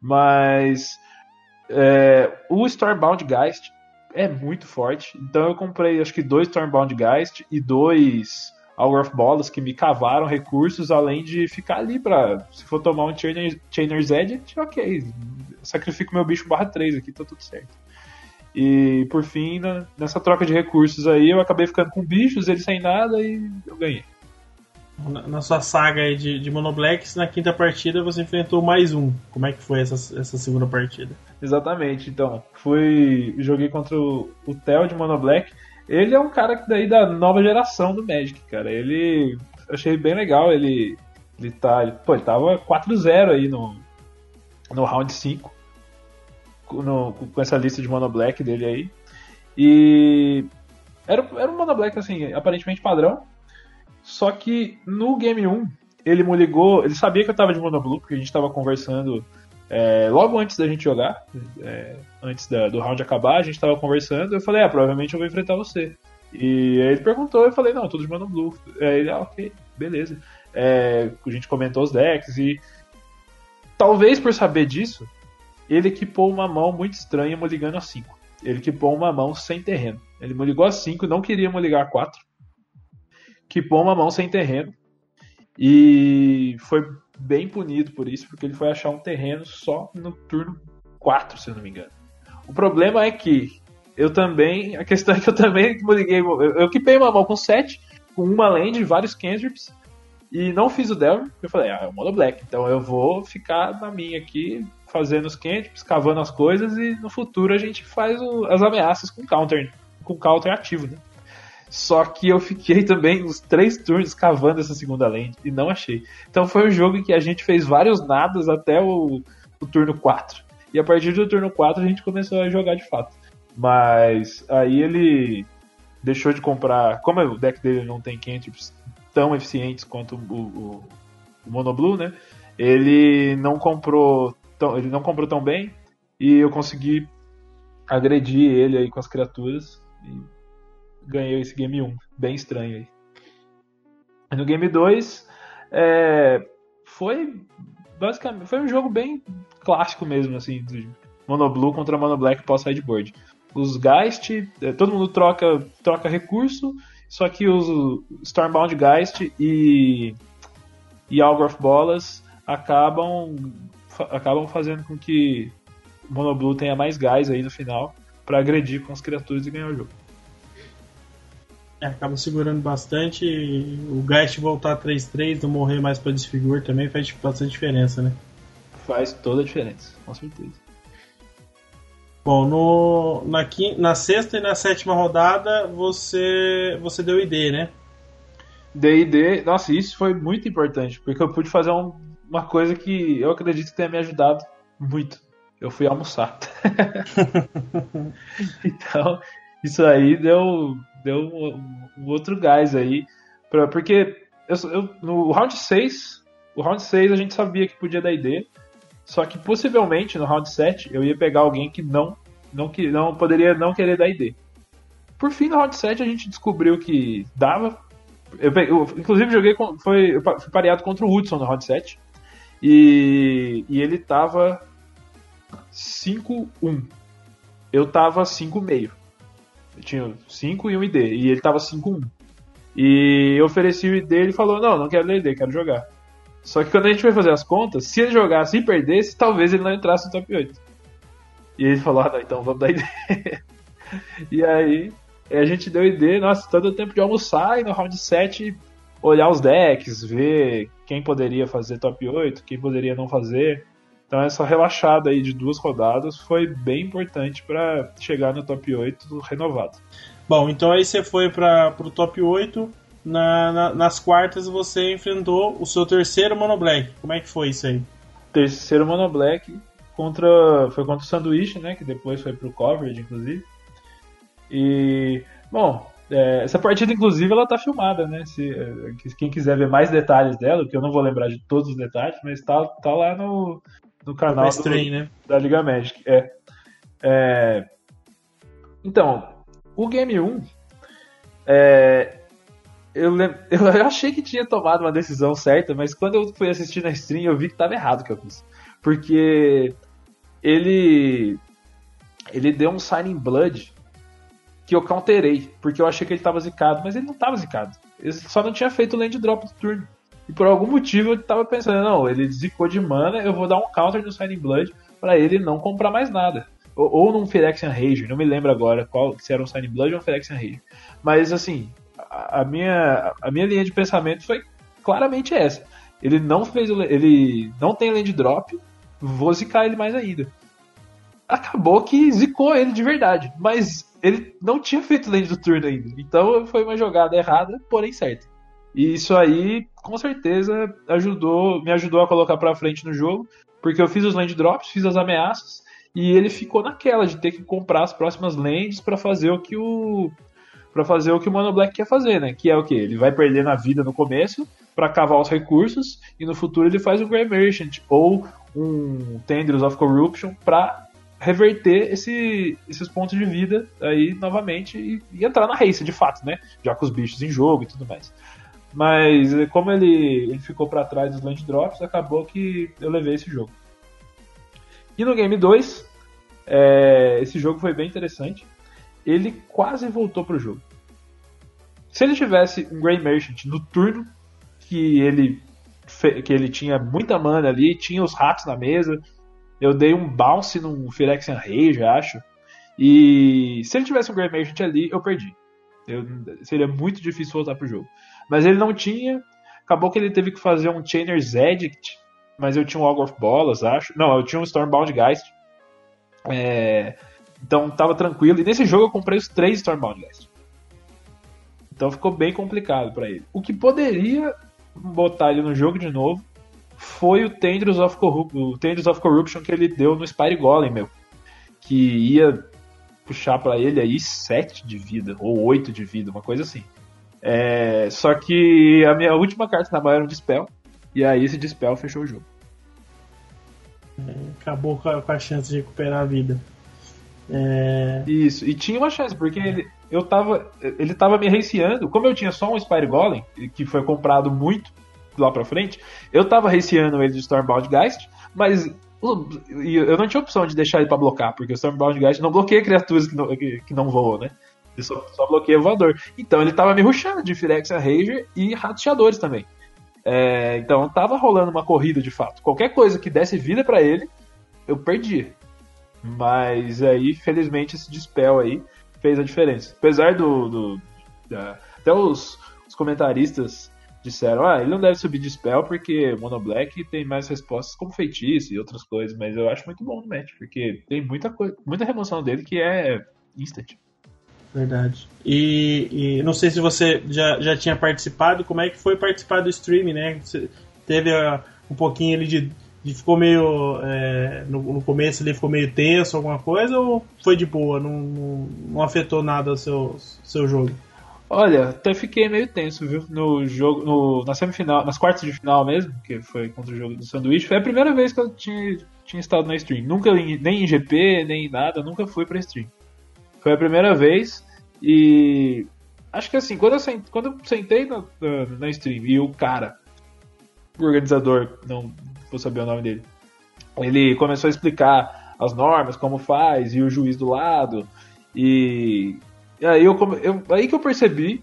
Mas é, o Stormbound Geist é muito forte. Então eu comprei acho que dois Stormbound Geist e dois Hour of Bolas que me cavaram recursos, além de ficar ali pra. Se for tomar um Chainer, Chainer's Edge, ok. Sacrifico meu bicho barra 3 aqui, tá tudo certo. E por fim, nessa troca de recursos aí, eu acabei ficando com bichos, ele sem nada e eu ganhei. Na, na sua saga aí de, de Monoblacks, na quinta partida você enfrentou mais um. Como é que foi essa, essa segunda partida? Exatamente, então. Fui. Joguei contra o, o Theo de Monoblack. Ele é um cara daí da nova geração do Magic, cara. Ele. Achei bem legal, ele. Ele tá. Ele, pô, ele tava 4-0 aí no. No round 5 no, com essa lista de Mono Black dele aí. E era, era um Mono Black, assim, aparentemente padrão. Só que no Game 1, ele me ligou, ele sabia que eu tava de Mono Blue, porque a gente tava conversando é, logo antes da gente jogar, é, antes da, do round acabar, a gente tava conversando, eu falei, ah, provavelmente eu vou enfrentar você. E aí ele perguntou, eu falei, não, tudo de Mono Blue. Aí ele, ah, ok, beleza. É, a gente comentou os decks e talvez por saber disso, ele equipou uma mão muito estranha moligando a 5. Ele equipou uma mão sem terreno. Ele moligou a 5, não queria moligar a 4. Equipou uma mão sem terreno. E foi bem punido por isso, porque ele foi achar um terreno só no turno 4, se eu não me engano. O problema é que eu também. A questão é que eu também moliguei. Eu, eu equipei uma mão com 7, com uma land, vários cantrips. E não fiz o Delver, porque eu falei, ah, é o mono black, então eu vou ficar na minha aqui, fazendo os cantrips, cavando as coisas e no futuro a gente faz o, as ameaças com counter, com counter ativo, né? Só que eu fiquei também uns três turnos cavando essa segunda lane e não achei. Então foi um jogo em que a gente fez vários nadas até o, o turno 4. E a partir do turno 4 a gente começou a jogar de fato. Mas aí ele deixou de comprar. Como o deck dele não tem cantrips tão eficientes quanto o, o, o Mono Blue, né? Ele não comprou tão, ele não comprou tão bem e eu consegui agredir ele aí com as criaturas e ganhei esse game 1, bem estranho aí. No game 2, é, foi basicamente foi um jogo bem clássico mesmo assim, de Mono Blue contra Mono Black pós sideboard. Os Geist, é, todo mundo troca troca recurso, só que os Stormbound Geist e e Algor of Bolas acabam acabam fazendo com que o Monoblue tenha mais gás aí no final para agredir com as criaturas e ganhar o jogo. É, acaba segurando bastante. O Geist voltar 3-3, não morrer mais para desfigure também faz bastante diferença, né? Faz toda a diferença, com certeza. Bom, no, na, quinta, na sexta e na sétima rodada você, você deu ID, né? D&D, nossa, isso foi muito importante, porque eu pude fazer um uma coisa que eu acredito que tenha me ajudado muito. Eu fui almoçar. então, isso aí deu, deu um, um outro gás aí. Pra, porque eu, eu, no round 6, o round 6 a gente sabia que podia dar ID. Só que possivelmente no round 7 eu ia pegar alguém que não, não, que, não poderia não querer dar ID. Por fim, no round 7 a gente descobriu que dava. Eu, eu inclusive joguei com, foi, fui pareado contra o Hudson no round 7. E, e ele tava 5-1. Eu tava 5,5. Eu tinha 5 e 1 ID. E ele tava 5-1. E eu ofereci o ID ele falou: Não, não quero ler ID, quero jogar. Só que quando a gente foi fazer as contas, se ele jogasse e perdesse, talvez ele não entrasse no top 8. E ele falou, ah, não, então vamos dar ideia. e aí a gente deu ideia, nossa, todo o tempo de almoçar e no round 7 olhar os decks, ver quem poderia fazer top 8, quem poderia não fazer. Então essa relaxada aí de duas rodadas foi bem importante para chegar no top 8 renovado. Bom, então aí você foi para o top 8. Na, na, nas quartas você enfrentou o seu terceiro Mono Black. Como é que foi isso aí? Terceiro Mono Black contra, foi contra o Sanduíche, né? Que depois foi pro coverage, inclusive. E, bom, é, essa partida, inclusive, ela tá filmada, né? Se, é, quem quiser ver mais detalhes dela, que eu não vou lembrar de todos os detalhes, mas tá, tá lá no, no canal do, né? da Liga Magic. É. é. Então, o Game 1, é, eu, eu achei que tinha tomado uma decisão certa, mas quando eu fui assistir na stream, eu vi que tava errado o que eu fiz. Porque ele ele deu um Signing Blood que eu counterei, porque eu achei que ele tava zicado, mas ele não tava zicado. Ele só não tinha feito o land drop do turno. E por algum motivo eu tava pensando, não, ele zicou de mana, eu vou dar um counter no Signing Blood para ele não comprar mais nada. Ou, ou num Phyrexian Rage, não me lembro agora qual se era um Signing Blood ou um Phyrexian Rage. Mas assim, a, a, minha, a minha linha de pensamento foi claramente essa. Ele não fez ele não tem land drop, vou zicar ele mais ainda. Acabou que zicou ele de verdade, mas ele não tinha feito land do turno ainda. Então foi uma jogada errada, porém certa. E isso aí, com certeza, ajudou, me ajudou a colocar pra frente no jogo, porque eu fiz os land drops, fiz as ameaças, e ele ficou naquela de ter que comprar as próximas lands para fazer o que o para fazer o que o Mono Black quer fazer, né? Que é o que ele vai perder na vida no começo para cavar os recursos e no futuro ele faz um Grey Merchant ou um Tendrils of Corruption para reverter esse, esses pontos de vida aí novamente e, e, entrar na race de fato, né? Já com os bichos em jogo e tudo mais. Mas como ele, ele ficou para trás dos land drops, acabou que eu levei esse jogo. E no game 2, é, esse jogo foi bem interessante. Ele quase voltou pro jogo. Se ele tivesse um Grey Merchant no turno, que ele, que ele tinha muita mana ali, tinha os ratos na mesa, eu dei um bounce num Phyrexian Rage, acho. E se ele tivesse um Grey Merchant ali, eu perdi. Eu, seria muito difícil voltar pro jogo. Mas ele não tinha. Acabou que ele teve que fazer um Chainer's Edict mas eu tinha um Og of Bolas, acho. Não, eu tinha um Stormbound Geist. É... Então tava tranquilo. E nesse jogo eu comprei os três Stormbound Geist. Então ficou bem complicado para ele. O que poderia botar ele no jogo de novo foi o Tendrils of, Corrup o Tendrils of Corruption que ele deu no Spire Golem, meu. Que ia puxar para ele aí 7 de vida, ou 8 de vida, uma coisa assim. É... Só que a minha última carta na mão era um Dispel. E aí esse Dispel fechou o jogo. É, acabou com a, chance de recuperar a vida. É... Isso, e tinha uma chance, porque ele, eu tava, ele tava me receando. Como eu tinha só um Spire Golem, que foi comprado muito lá pra frente, eu tava receando ele de Stormbound Geist, mas eu não tinha opção de deixar ele pra blocar, porque o Stormbound Geist não bloqueia criaturas que não, que, que não voam, né? Ele só, só bloqueia voador. Então ele tava me ruxando de Phyrexia Rager e Rateadores também. É, então tava rolando uma corrida de fato. Qualquer coisa que desse vida para ele, eu perdia. Mas aí, felizmente, esse dispel aí fez a diferença. Apesar do. do da, até os, os, comentaristas disseram: ah, ele não deve subir dispel porque Mono Black tem mais respostas como feitiço e outras coisas. Mas eu acho muito bom no match, porque tem muita, coisa, muita remoção dele que é instant. Verdade. E, e, não sei se você já, já tinha participado, como é que foi participar do stream, né? Você teve uh, um pouquinho ali de, de ficou meio. É, no, no, começo ele ficou meio tenso, alguma coisa, ou foi de boa? Não, não, não afetou nada o seu, seu jogo? Olha, até fiquei meio tenso, viu? No jogo, no, na semifinal, nas quartas de final mesmo, que foi contra o jogo do sanduíche, foi a primeira vez que eu tinha, tinha estado na stream. Nunca, nem em GP, nem em nada, nunca fui pra stream. Foi a primeira vez e acho que assim, quando eu sentei, quando eu sentei na, na, stream e o cara, o organizador, não vou saber o nome dele, ele começou a explicar as normas, como faz, e o juiz do lado, e, aí, eu, eu, aí que eu percebi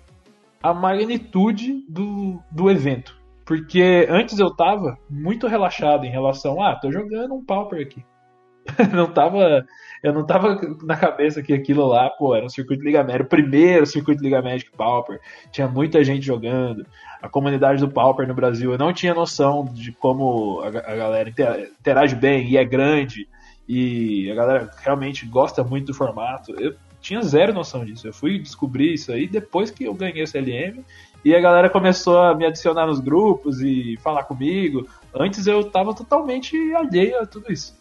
a magnitude do, do evento. Porque antes eu tava muito relaxado em relação, ah, tô jogando um Pauper aqui. não tava, eu não tava na cabeça que aquilo lá, pô, era um circuito Liga Magic, o primeiro circuito Liga Magic Pauper. Tinha muita gente jogando. A comunidade do Pauper no Brasil, eu não tinha noção de como a, a galera interage bem e é grande. E a galera realmente gosta muito do formato. Eu tinha zero noção disso. Eu fui descobrir isso aí depois que eu ganhei o CLM e a galera começou a me adicionar nos grupos e falar comigo. Antes eu tava totalmente alheio a tudo isso.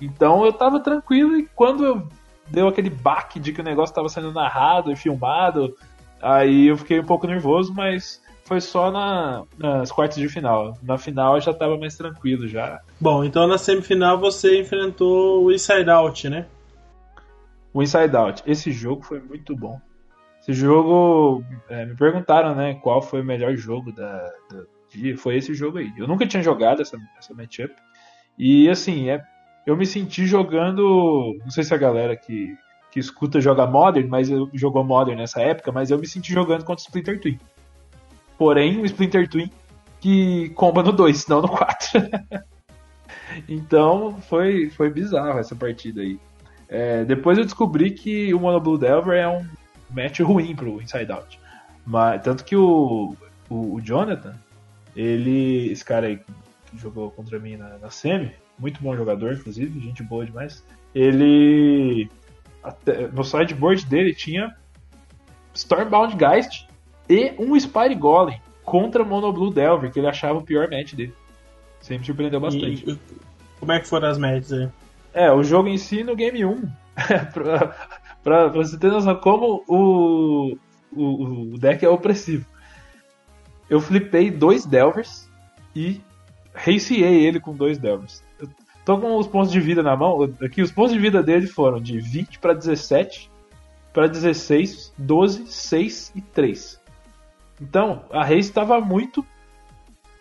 Então eu tava tranquilo e quando eu deu aquele baque de que o negócio estava sendo narrado e filmado, aí eu fiquei um pouco nervoso, mas foi só na, nas quartas de final. Na final eu já tava mais tranquilo já. Bom, então na semifinal você enfrentou o Inside Out, né? O Inside Out. Esse jogo foi muito bom. Esse jogo, é, me perguntaram, né, qual foi o melhor jogo da, da dia. Foi esse jogo aí. Eu nunca tinha jogado essa, essa matchup. E assim, é, eu me senti jogando. Não sei se a galera que, que escuta joga Modern, mas eu jogou Modern nessa época, mas eu me senti jogando contra o Splinter Twin. Porém, o Splinter Twin que comba no 2, não no 4. então foi, foi bizarro essa partida aí. É, depois eu descobri que o Mono Blue Delver é um match ruim pro Inside Out. Mas, tanto que o, o, o Jonathan, ele. Esse cara aí que jogou contra mim na, na semi, muito bom jogador, inclusive, gente boa demais. Ele. Até, no sideboard dele tinha Stormbound Geist e um Spire Golem contra Mono Blue Delver, que ele achava o pior match dele. Sempre me surpreendeu bastante. E, como é que foram as matches aí? É, o jogo em si no game 1. Pra, pra você ter noção como o, o, o deck é opressivo. Eu flipei dois Delvers e raciei ele com dois Delvers. Eu tô com os pontos de vida na mão. Aqui, os pontos de vida dele foram de 20 para 17, para 16, 12, 6 e 3. Então, a race estava muito.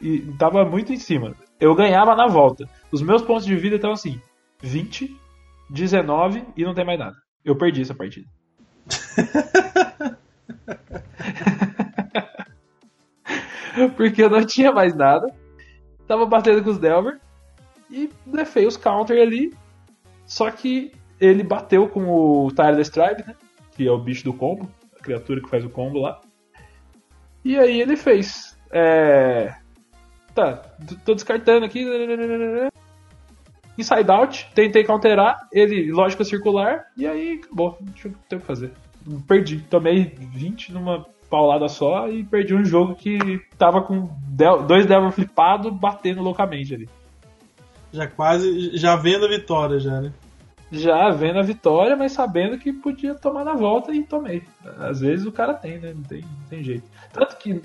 estava muito em cima. Eu ganhava na volta. Os meus pontos de vida estavam assim: 20, 19 e não tem mais nada. Eu perdi essa partida. Porque eu não tinha mais nada. Tava batendo com os Delver. E lefei os counter ali. Só que ele bateu com o Tireless Tribe, né? Que é o bicho do combo. A criatura que faz o combo lá. E aí ele fez. É... Tá, tô descartando aqui. Inside Out, tentei counterar, ele lógica circular, e aí acabou, não tinha o que fazer. Perdi, tomei 20 numa paulada só e perdi um jogo que tava com dois Devil flipados batendo loucamente ali. Já quase, já vendo a vitória já, né? Já vendo a vitória, mas sabendo que podia tomar na volta e tomei. Às vezes o cara tem, né? Não tem, não tem jeito. Tanto que,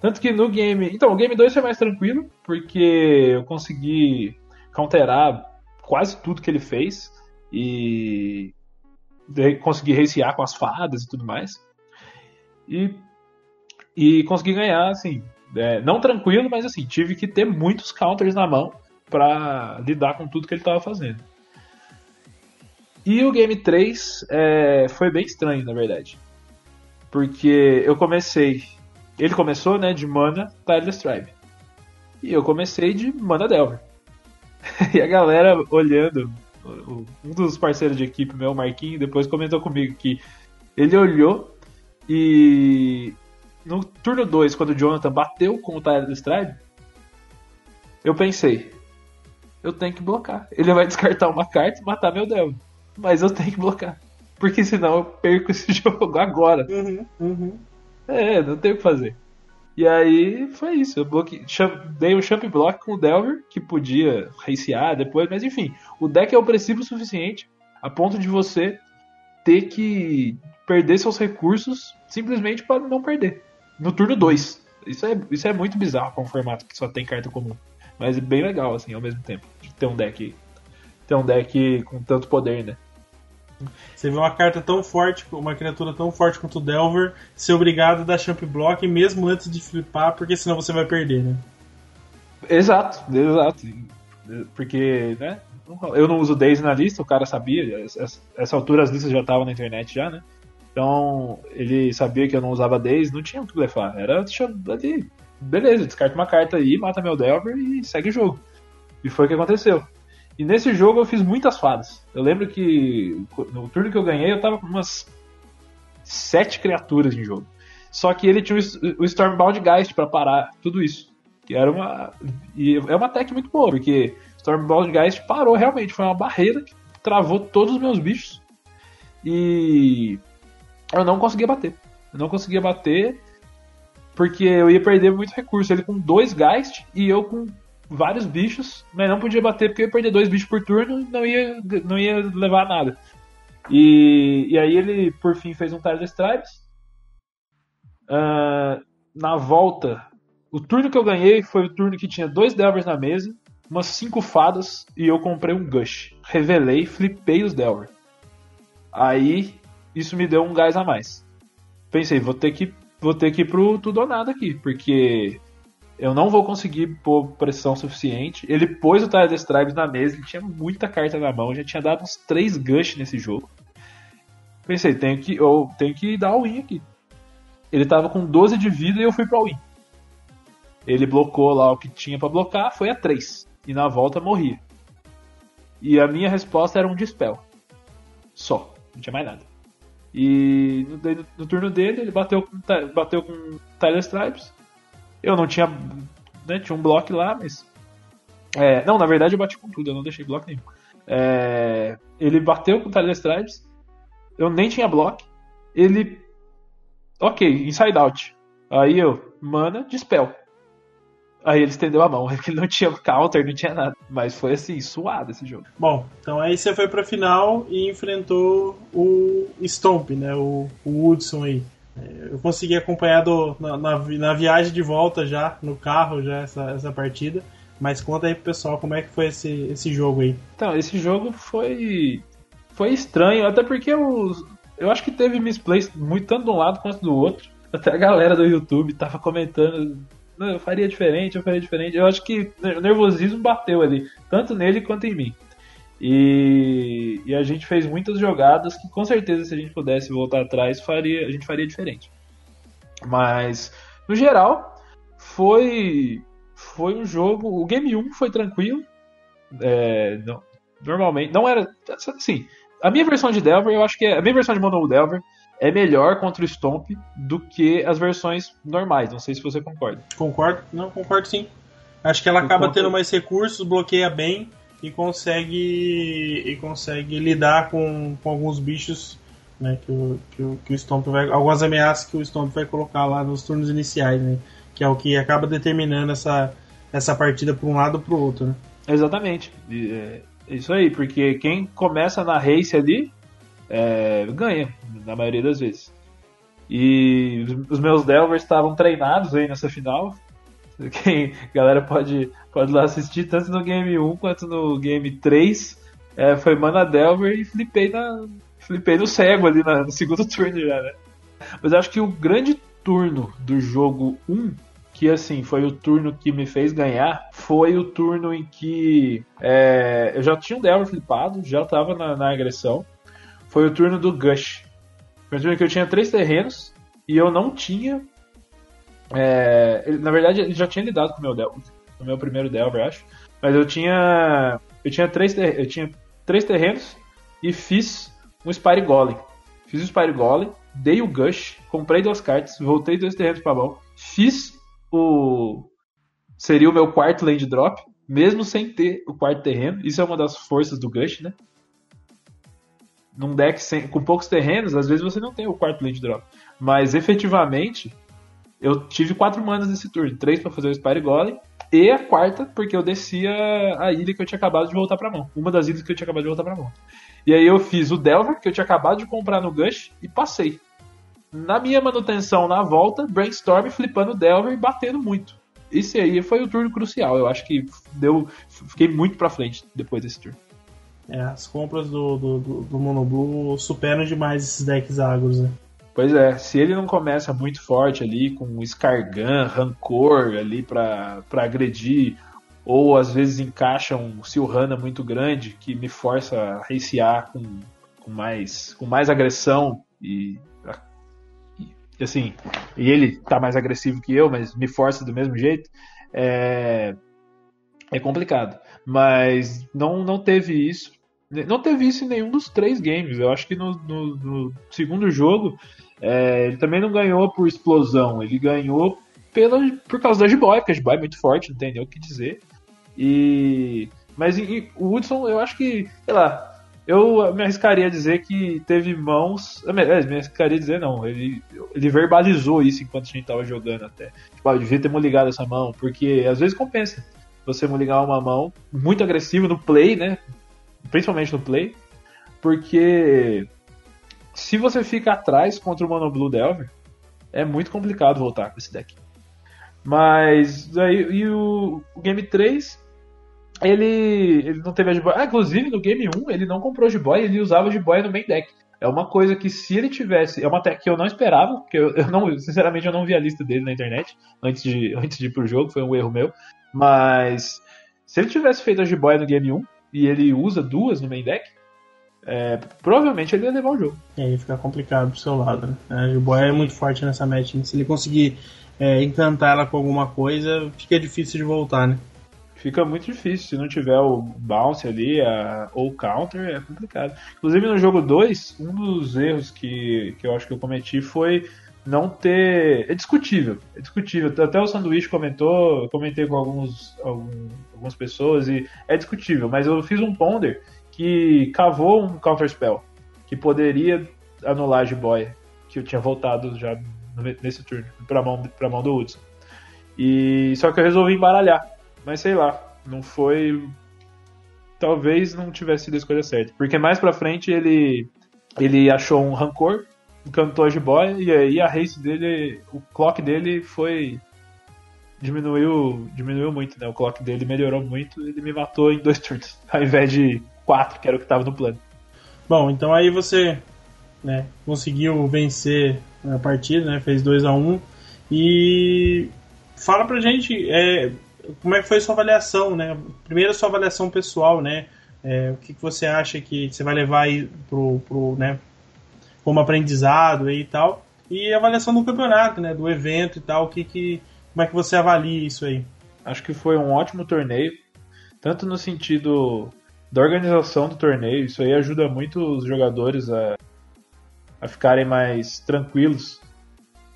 tanto que no game. Então, o game 2 foi mais tranquilo, porque eu consegui counterar quase tudo que ele fez e conseguir racear com as fadas e tudo mais. E, e consegui ganhar, assim, é, não tranquilo, mas assim, tive que ter muitos counters na mão para lidar com tudo que ele estava fazendo. E o Game 3 é, foi bem estranho, na verdade. Porque eu comecei. Ele começou né, de Mana Tireless Tribe. E eu comecei de Mana Delver. e a galera olhando, um dos parceiros de equipe, meu, Marquinhos, depois comentou comigo que ele olhou e no turno 2, quando o Jonathan bateu com o Tyler do Stride, eu pensei, eu tenho que blocar. Ele vai descartar uma carta e matar meu Devil. Mas eu tenho que blocar. Porque senão eu perco esse jogo agora. Uhum, uhum. É, não tem o que fazer. E aí foi isso. Eu bloque... dei um champ block com o Delver, que podia racear depois, mas enfim, o deck é opressivo o suficiente a ponto de você ter que perder seus recursos simplesmente para não perder. No turno 2. Isso é, isso é muito bizarro com um formato que só tem carta comum. Mas é bem legal, assim, ao mesmo tempo. De ter um deck. Ter um deck com tanto poder, né? Você vê uma carta tão forte, uma criatura tão forte quanto o Delver, ser obrigado a dar champ block mesmo antes de flipar, porque senão você vai perder, né? Exato, exato. Porque, né? Eu não uso Daisy na lista, o cara sabia. Essa, essa altura as listas já estavam na internet já, né? Então ele sabia que eu não usava Daisy, não tinha o que levar. Era ali, beleza, descarta uma carta aí, mata meu Delver e segue o jogo. E foi o que aconteceu. E nesse jogo eu fiz muitas fadas. Eu lembro que no turno que eu ganhei eu tava com umas sete criaturas em jogo. Só que ele tinha o Stormbound Geist para parar tudo isso. Que era uma. E é uma tech muito boa, porque Stormbound Geist parou realmente. Foi uma barreira que travou todos os meus bichos. E eu não conseguia bater. Eu não conseguia bater porque eu ia perder muito recurso. Ele com dois Geist e eu com vários bichos, mas não podia bater porque ia perder dois bichos por turno e não ia, não ia levar nada. E, e aí ele, por fim, fez um Tile Stripes. Uh, na volta, o turno que eu ganhei foi o turno que tinha dois Delvers na mesa, umas cinco fadas e eu comprei um Gush. Revelei, flipei os Delver. Aí isso me deu um gás a mais. Pensei, vou ter que vou ter que ir pro tudo ou nada aqui, porque eu não vou conseguir pôr pressão suficiente. Ele pôs o Tide Stripes na mesa, ele tinha muita carta na mão, já tinha dado uns 3 gush nesse jogo. Pensei, tenho que, eu tenho que dar o win aqui. Ele tava com 12 de vida e eu fui pro win. Ele blocou lá o que tinha para blocar, foi a 3. E na volta morria. E a minha resposta era um dispel. Só, não tinha mais nada. E no, no turno dele, ele bateu com, bateu com Tyler Stripes eu não tinha. Né, tinha um bloco lá, mas. É, não, na verdade eu bati com tudo, eu não deixei bloco nenhum. É, ele bateu com o Tyler Stripes, eu nem tinha bloco. Ele. Ok, inside out. Aí eu, mana, dispel. Aí ele estendeu a mão, porque não tinha counter, não tinha nada. Mas foi assim, suado esse jogo. Bom, então aí você foi pra final e enfrentou o Stomp, né? O, o Woodson aí. Eu consegui acompanhar do, na, na, na, viagem de volta já, no carro, já essa, essa partida. Mas conta aí pro pessoal como é que foi esse, esse jogo aí. Então, esse jogo foi. Foi estranho, até porque eu, eu acho que teve misplays muito tanto de um lado quanto do outro. Até a galera do YouTube tava comentando. Eu faria diferente, eu faria diferente. Eu acho que o nervosismo bateu ali, tanto nele quanto em mim. E, e, a gente fez muitas jogadas que com certeza se a gente pudesse voltar atrás faria, a gente faria diferente. Mas no geral foi foi um jogo. O game 1 foi tranquilo. É, não, normalmente não era assim. A minha versão de Delver, eu acho que é, a minha versão de Mono Delver é melhor contra o Stomp do que as versões normais. Não sei se você concorda. Concordo, não concordo sim. Acho que ela acaba tendo mais recursos, bloqueia bem e consegue e consegue lidar com, com alguns bichos né, que, o, que, o, que o Stomp vai. algumas ameaças que o Stomp vai colocar lá nos turnos iniciais, né? Que é o que acaba determinando essa, essa partida para um lado ou para o outro. Né? Exatamente. É, é isso aí, porque quem começa na race ali é, ganha, na maioria das vezes. E os meus Delvers estavam treinados aí nessa final, quem, galera pode, pode lá assistir tanto no Game 1 quanto no Game 3. É, foi Mana Delver e flipei, na, flipei no cego ali na, no segundo turno já, né? Mas acho que o grande turno do jogo 1, que assim, foi o turno que me fez ganhar, foi o turno em que é, eu já tinha um Delver flipado, já tava na, na agressão. Foi o turno do Gush. Foi o turno que eu tinha três terrenos e eu não tinha é, ele, na verdade, ele já tinha lidado com o meu Delver, o meu primeiro Delver, acho. Mas eu tinha. Eu tinha três, eu tinha três terrenos e fiz um Spire Golem. Fiz o Spire Golem, dei o Gush, comprei duas cartas, voltei dois terrenos pra mão, fiz o. Seria o meu quarto land drop, mesmo sem ter o quarto terreno. Isso é uma das forças do Gush, né? Num deck sem, com poucos terrenos, às vezes você não tem o quarto land drop. Mas efetivamente, eu tive quatro manas nesse turno, três para fazer o Spire Golem e a quarta porque eu descia a ilha que eu tinha acabado de voltar para mão, uma das ilhas que eu tinha acabado de voltar para mão. E aí eu fiz o Delver que eu tinha acabado de comprar no Gush e passei. Na minha manutenção na volta, Brainstorm flipando o Delver e batendo muito. Esse aí foi o turno crucial. Eu acho que deu, fiquei muito para frente depois desse turno. É, as compras do, do, do, do Monoblue superam demais esses decks agros, né? Pois é, se ele não começa muito forte ali, com Scargan, Rancor ali para agredir, ou às vezes encaixa um Silhana muito grande que me força a racear com, com, mais, com mais agressão e, e assim, e ele tá mais agressivo que eu, mas me força do mesmo jeito, é, é complicado. Mas não, não teve isso. Não teve isso em nenhum dos três games. Eu acho que no, no, no segundo jogo é, ele também não ganhou por explosão. Ele ganhou pela, por causa da Jiboy, porque a Jiboy é muito forte, não tem nem o que dizer. E, mas e, o Hudson, eu acho que, sei lá, eu me arriscaria a dizer que teve mãos. É, me arriscaria a dizer não. Ele, ele verbalizou isso enquanto a gente tava jogando até. Tipo, ah, eu devia ter ligado essa mão, porque às vezes compensa você ligar uma mão muito agressiva no play, né? Principalmente no play. Porque se você fica atrás contra o Mono Blue Delver, é muito complicado voltar com esse deck. Mas aí e o, o Game 3 ele, ele não teve a Jiboia. Ah, inclusive no Game 1 ele não comprou Jiboia, ele usava Jiboia no main deck. É uma coisa que se ele tivesse. É uma tech que eu não esperava, porque eu, eu, não, sinceramente eu não vi a lista dele na internet antes de, antes de ir pro jogo, foi um erro meu. Mas se ele tivesse feito a Jiboia no Game 1 e ele usa duas no main deck, é, provavelmente ele ia levar o jogo. E aí fica complicado pro seu lado, né? A Jiboia é muito forte nessa match. Né? Se ele conseguir é, encantar ela com alguma coisa, fica difícil de voltar, né? fica muito difícil. Se não tiver o bounce ali a, ou o counter, é complicado. Inclusive no jogo 2, um dos erros que, que eu acho que eu cometi foi não ter. É discutível. É discutível. Até o sanduíche comentou, eu comentei com alguns, algum, algumas pessoas e é discutível, mas eu fiz um ponder que cavou um counter spell que poderia anular a jiboia, que eu tinha voltado já nesse turno, pra mão, pra mão do Hudson. E só que eu resolvi embaralhar. Mas sei lá, não foi. Talvez não tivesse sido a escolha certa. Porque mais pra frente ele, ele achou um rancor, encantou a jiboia, e aí a race dele, o clock dele foi. Diminuiu, diminuiu muito, né? O clock dele melhorou muito, ele me matou em dois turnos, ao invés de quatro, que era o que estava no plano. Bom, então aí você né, conseguiu vencer a partida, né? Fez 2 a 1 um, e fala pra gente, é, como é que foi a sua avaliação, né? Primeiro a sua avaliação pessoal, né? É, o que, que você acha que você vai levar aí pro, pro, né, como aprendizado e tal. E a avaliação do campeonato, né? Do evento e tal. O que, que, como é que você avalia isso aí? Acho que foi um ótimo torneio, tanto no sentido da organização do torneio, isso aí ajuda muito os jogadores a, a ficarem mais tranquilos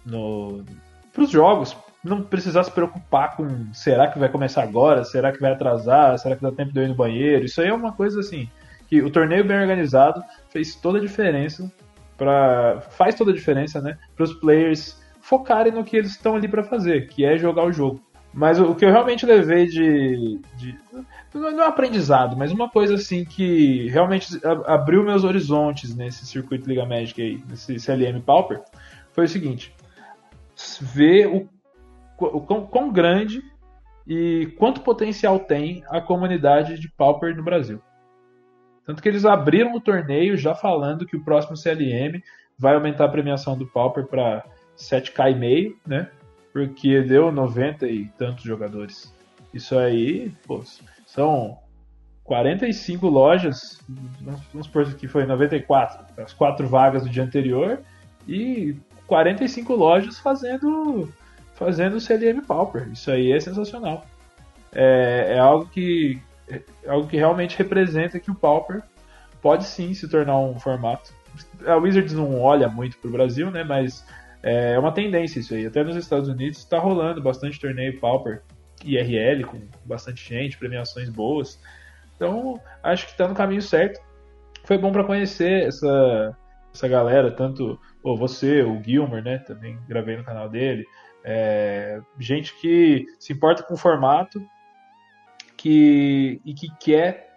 no, para os jogos, não precisar se preocupar com será que vai começar agora, será que vai atrasar, será que dá tempo de eu ir no banheiro. Isso aí é uma coisa assim que o torneio bem organizado fez toda a diferença para faz toda a diferença, né, para os players focarem no que eles estão ali para fazer, que é jogar o jogo. Mas o, que eu realmente levei de, de não é um aprendizado, mas uma coisa assim que realmente abriu meus horizontes nesse circuito Liga Magic aí, nesse CLM Pauper, foi o seguinte: ver o o quão, quão grande e quanto potencial tem a comunidade de Pauper no Brasil. Tanto que eles abriram o torneio já falando que o próximo CLM vai aumentar a premiação do Pauper para 7k e meio, né? Porque deu 90 e tantos jogadores. Isso aí, pô, são 45 lojas, vamos supor que foi 94, as quatro vagas do dia anterior, e 45 lojas fazendo fazendo CLM Pauper. Isso aí é sensacional. É, é algo que é algo que realmente representa que o Pauper pode sim se tornar um formato. A Wizards não olha muito para o Brasil, né? Mas é uma tendência isso aí. Até nos Estados Unidos está rolando bastante torneio Pauper IRL com bastante gente, premiações boas. Então acho que está no caminho certo. Foi bom para conhecer essa essa galera, tanto oh, você, o Gilmer, né? Também gravei no canal dele. É, gente que se importa com o formato que, e que quer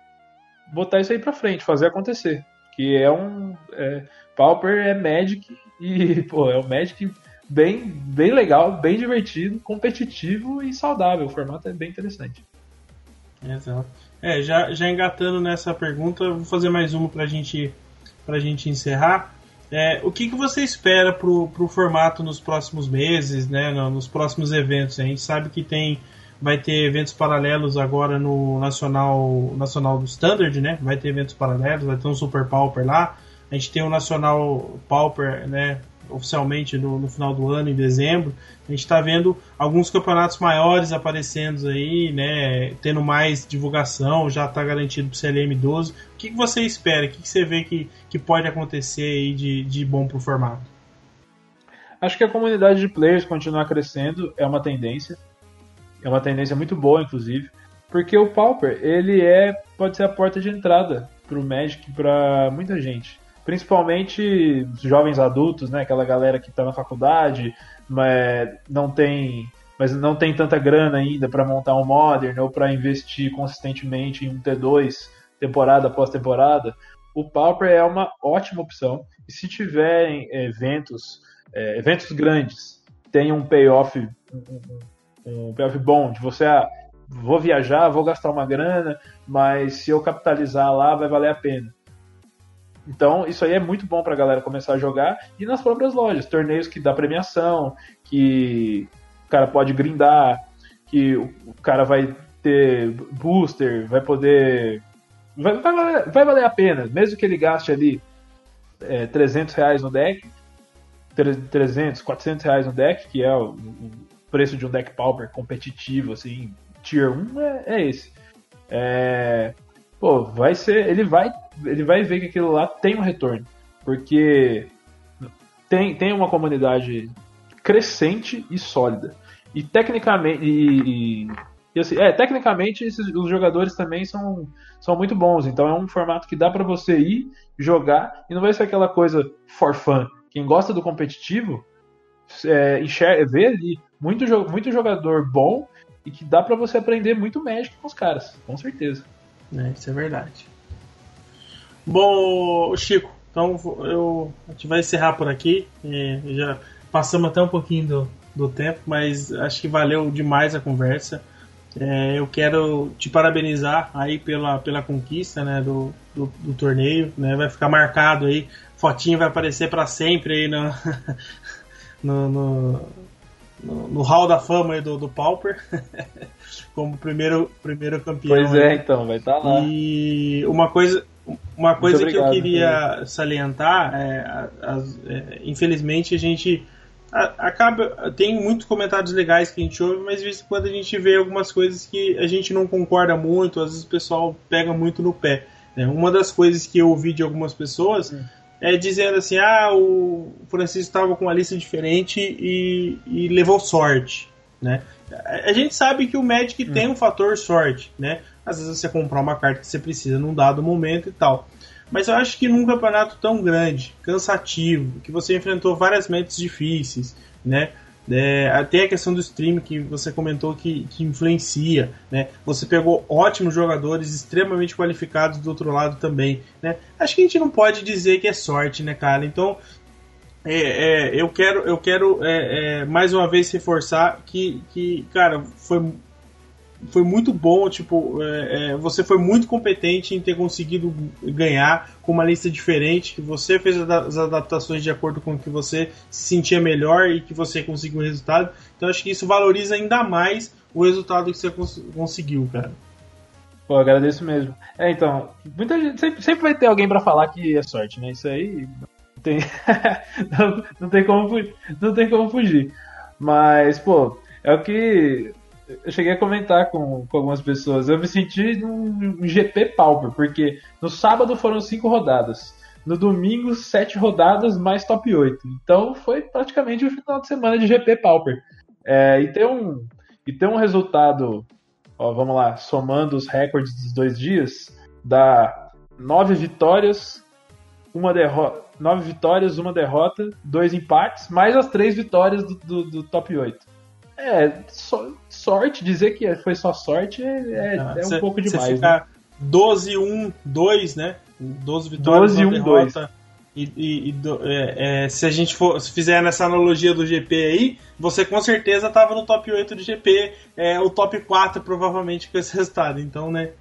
botar isso aí pra frente, fazer acontecer. Que é um. É, Pauper é Magic e, pô, é um Magic bem, bem legal, bem divertido, competitivo e saudável. O formato é bem interessante. Exato. É, já, já engatando nessa pergunta, vou fazer mais uma pra gente, pra gente encerrar. É, o que, que você espera pro, pro formato nos próximos meses, né, nos próximos eventos? A gente sabe que tem vai ter eventos paralelos agora no Nacional Nacional do Standard, né? Vai ter eventos paralelos, vai ter um Super Pauper lá. A gente tem o Nacional Pauper, né? oficialmente no, no, final do ano, em dezembro. A gente está vendo alguns campeonatos maiores aparecendo aí, né? Tendo mais divulgação, já está garantido para o CLM 12. O que, que você espera? O que, que você vê que, que pode acontecer aí de, de bom para o formato? Acho que a comunidade de players continuar crescendo é uma tendência. É uma tendência muito boa, inclusive. Porque o Pauper, ele é pode ser a porta de entrada para o Magic para muita gente principalmente jovens adultos, né? Aquela galera que está na faculdade, mas não tem, mas não tem tanta grana ainda para montar um Modern ou para investir consistentemente em um T2 temporada após temporada. O Pauper é uma ótima opção. E se tiverem eventos, é, eventos grandes, tem um payoff, um, um payoff bom de você ah, vou viajar, vou gastar uma grana, mas se eu capitalizar lá vai valer a pena. Então, isso aí é muito bom para a galera começar a jogar e nas próprias lojas, torneios que dá premiação, que o cara pode grindar, que o cara vai ter booster, vai poder. Vai, vai, valer, vai valer a pena, mesmo que ele gaste ali é, 300 reais no deck, 300, 400 reais no deck, que é o, o preço de um deck Pauper competitivo, assim, Tier 1 é, é esse. É, pô, vai ser. Ele vai, ele vai ver que aquilo lá tem um retorno. Porque tem, tem uma comunidade crescente e sólida. E tecnicamente. E, e, assim, é, tecnicamente esses, os jogadores também são, são muito bons. Então é um formato que dá para você ir jogar e não vai ser aquela coisa for fun. Quem gosta do competitivo é, enxerga, vê ali muito, muito jogador bom e que dá para você aprender muito Magic com os caras, com certeza. É, isso é verdade. Bom, Chico, então eu, a gente vai encerrar por aqui. Já passamos até um pouquinho do, do tempo, mas acho que valeu demais a conversa. É, eu quero te parabenizar aí pela, pela conquista né, do, do, do, torneio. Né, vai ficar marcado aí. Fotinho vai aparecer para sempre aí no, no, no, no, no Hall da Fama do, do Pauper. como primeiro, primeiro campeão. Pois é, então, vai estar tá lá. E uma coisa, uma coisa obrigado, que eu queria salientar é, é, infelizmente a gente acaba tem muitos comentários legais que a gente ouve, mas de vez em quando a gente vê algumas coisas que a gente não concorda muito, às vezes o pessoal pega muito no pé. Né? Uma das coisas que eu ouvi de algumas pessoas hum. é dizendo assim, ah, o Francisco estava com uma lista diferente e, e levou sorte, né? A gente sabe que o Magic hum. tem um fator sorte, né? Às vezes você comprar uma carta que você precisa num dado momento e tal. Mas eu acho que num campeonato tão grande, cansativo, que você enfrentou várias metas difíceis, né? É, até a questão do stream que você comentou que, que influencia, né? Você pegou ótimos jogadores extremamente qualificados do outro lado também, né? Acho que a gente não pode dizer que é sorte, né, cara? Então é, é, eu quero, eu quero é, é, mais uma vez reforçar que, que cara, foi, foi muito bom. Tipo, é, é, você foi muito competente em ter conseguido ganhar com uma lista diferente. Que você fez as adaptações de acordo com o que você se sentia melhor e que você conseguiu o resultado. Então, acho que isso valoriza ainda mais o resultado que você cons conseguiu, cara. Pô, agradeço mesmo. É, então, muita gente sempre, sempre vai ter alguém para falar que é sorte, né? Isso aí tem não, não, tem como não tem como fugir. Mas, pô, é o que eu cheguei a comentar com, com algumas pessoas. Eu me senti num GP Pauper, porque no sábado foram cinco rodadas. No domingo, sete rodadas mais top 8. Então foi praticamente o final de semana de GP Pauper. É, e, tem um, e tem um resultado, ó, vamos lá, somando os recordes dos dois dias, dá nove vitórias, uma derrota, nove vitórias, uma derrota, dois empates, mais as três vitórias do, do, do top 8. É, so, sorte, dizer que foi só sorte é, ah, é cê, um pouco demais. Você ficar né? 12-1-2, né? 12 vitórias, 12 1, derrota. 2. E, e, e é, é, se a gente for, se fizer nessa analogia do GP aí, você com certeza estava no top 8 do GP, é, o top 4 provavelmente com esse resultado. Então, né,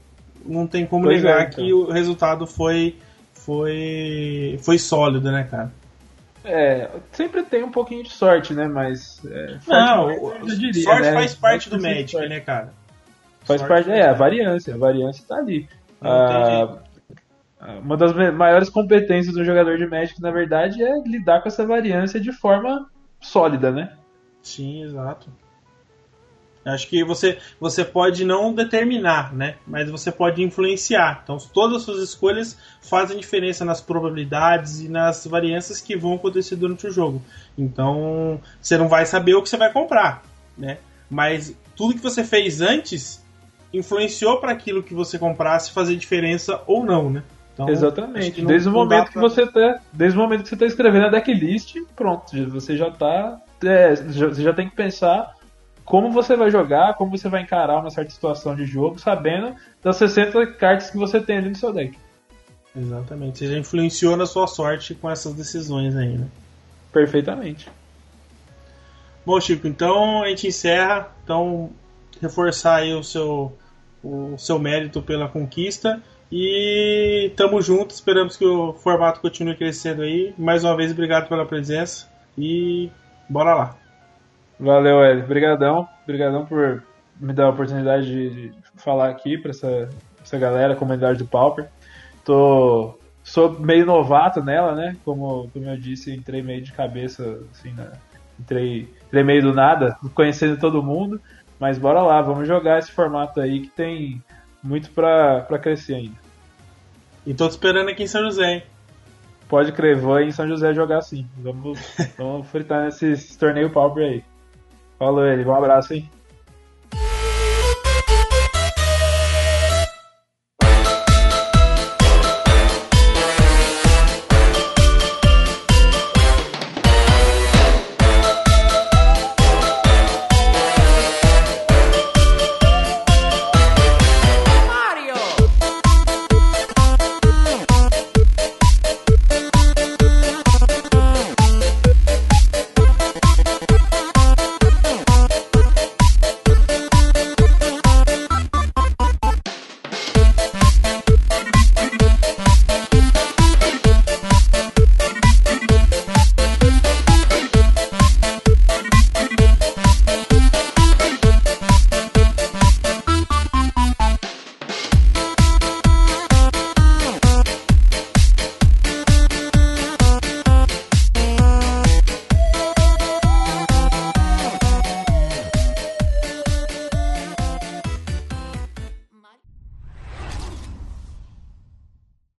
não tem como pois negar é, então. que o resultado foi foi foi sólido, né, cara? É, sempre tem um pouquinho de sorte, né? Mas. É, não, eu diria, sorte né? faz parte do Magic, né, cara? Faz sorte parte, é, a variância, a variância tá ali. Ah, uma das maiores competências do jogador de Magic, na verdade, é lidar com essa variância de forma sólida, né? Sim, exato. Acho que você, você pode não determinar, né? Mas você pode influenciar. Então, todas as suas escolhas fazem diferença nas probabilidades e nas variâncias que vão acontecer durante o jogo. Então, você não vai saber o que você vai comprar, né? Mas tudo que você fez antes influenciou para aquilo que você comprasse fazer diferença ou não, né? Então, Exatamente. Não, desde o momento pra... que você tá, desde o momento que você está escrevendo a decklist, pronto, você já tá, é, você já tem que pensar como você vai jogar, como você vai encarar uma certa situação de jogo, sabendo das 60 cartas que você tem ali no seu deck. Exatamente. Você já influenciou na sua sorte com essas decisões aí, né? Perfeitamente. Bom, Chico, então a gente encerra. Então, reforçar aí o seu, o seu mérito pela conquista. E tamo junto, esperamos que o formato continue crescendo aí. Mais uma vez, obrigado pela presença e bora lá. Valeu, Hélio. Obrigadão. Obrigadão por me dar a oportunidade de, falar aqui para essa, essa galera, comunidade do Pauper. Tô, sou meio novato nela, né? Como, como eu disse, entrei meio de cabeça, assim, né? entrei, entrei meio do nada, conhecendo todo mundo. Mas bora lá, vamos jogar esse formato aí que tem muito pra, pra crescer ainda. E tô te esperando aqui em São José, hein? Pode crer, vou em São José jogar sim. Vamos, vamos fritar nesse torneio Pauper aí. Falou ele, um abraço, hein?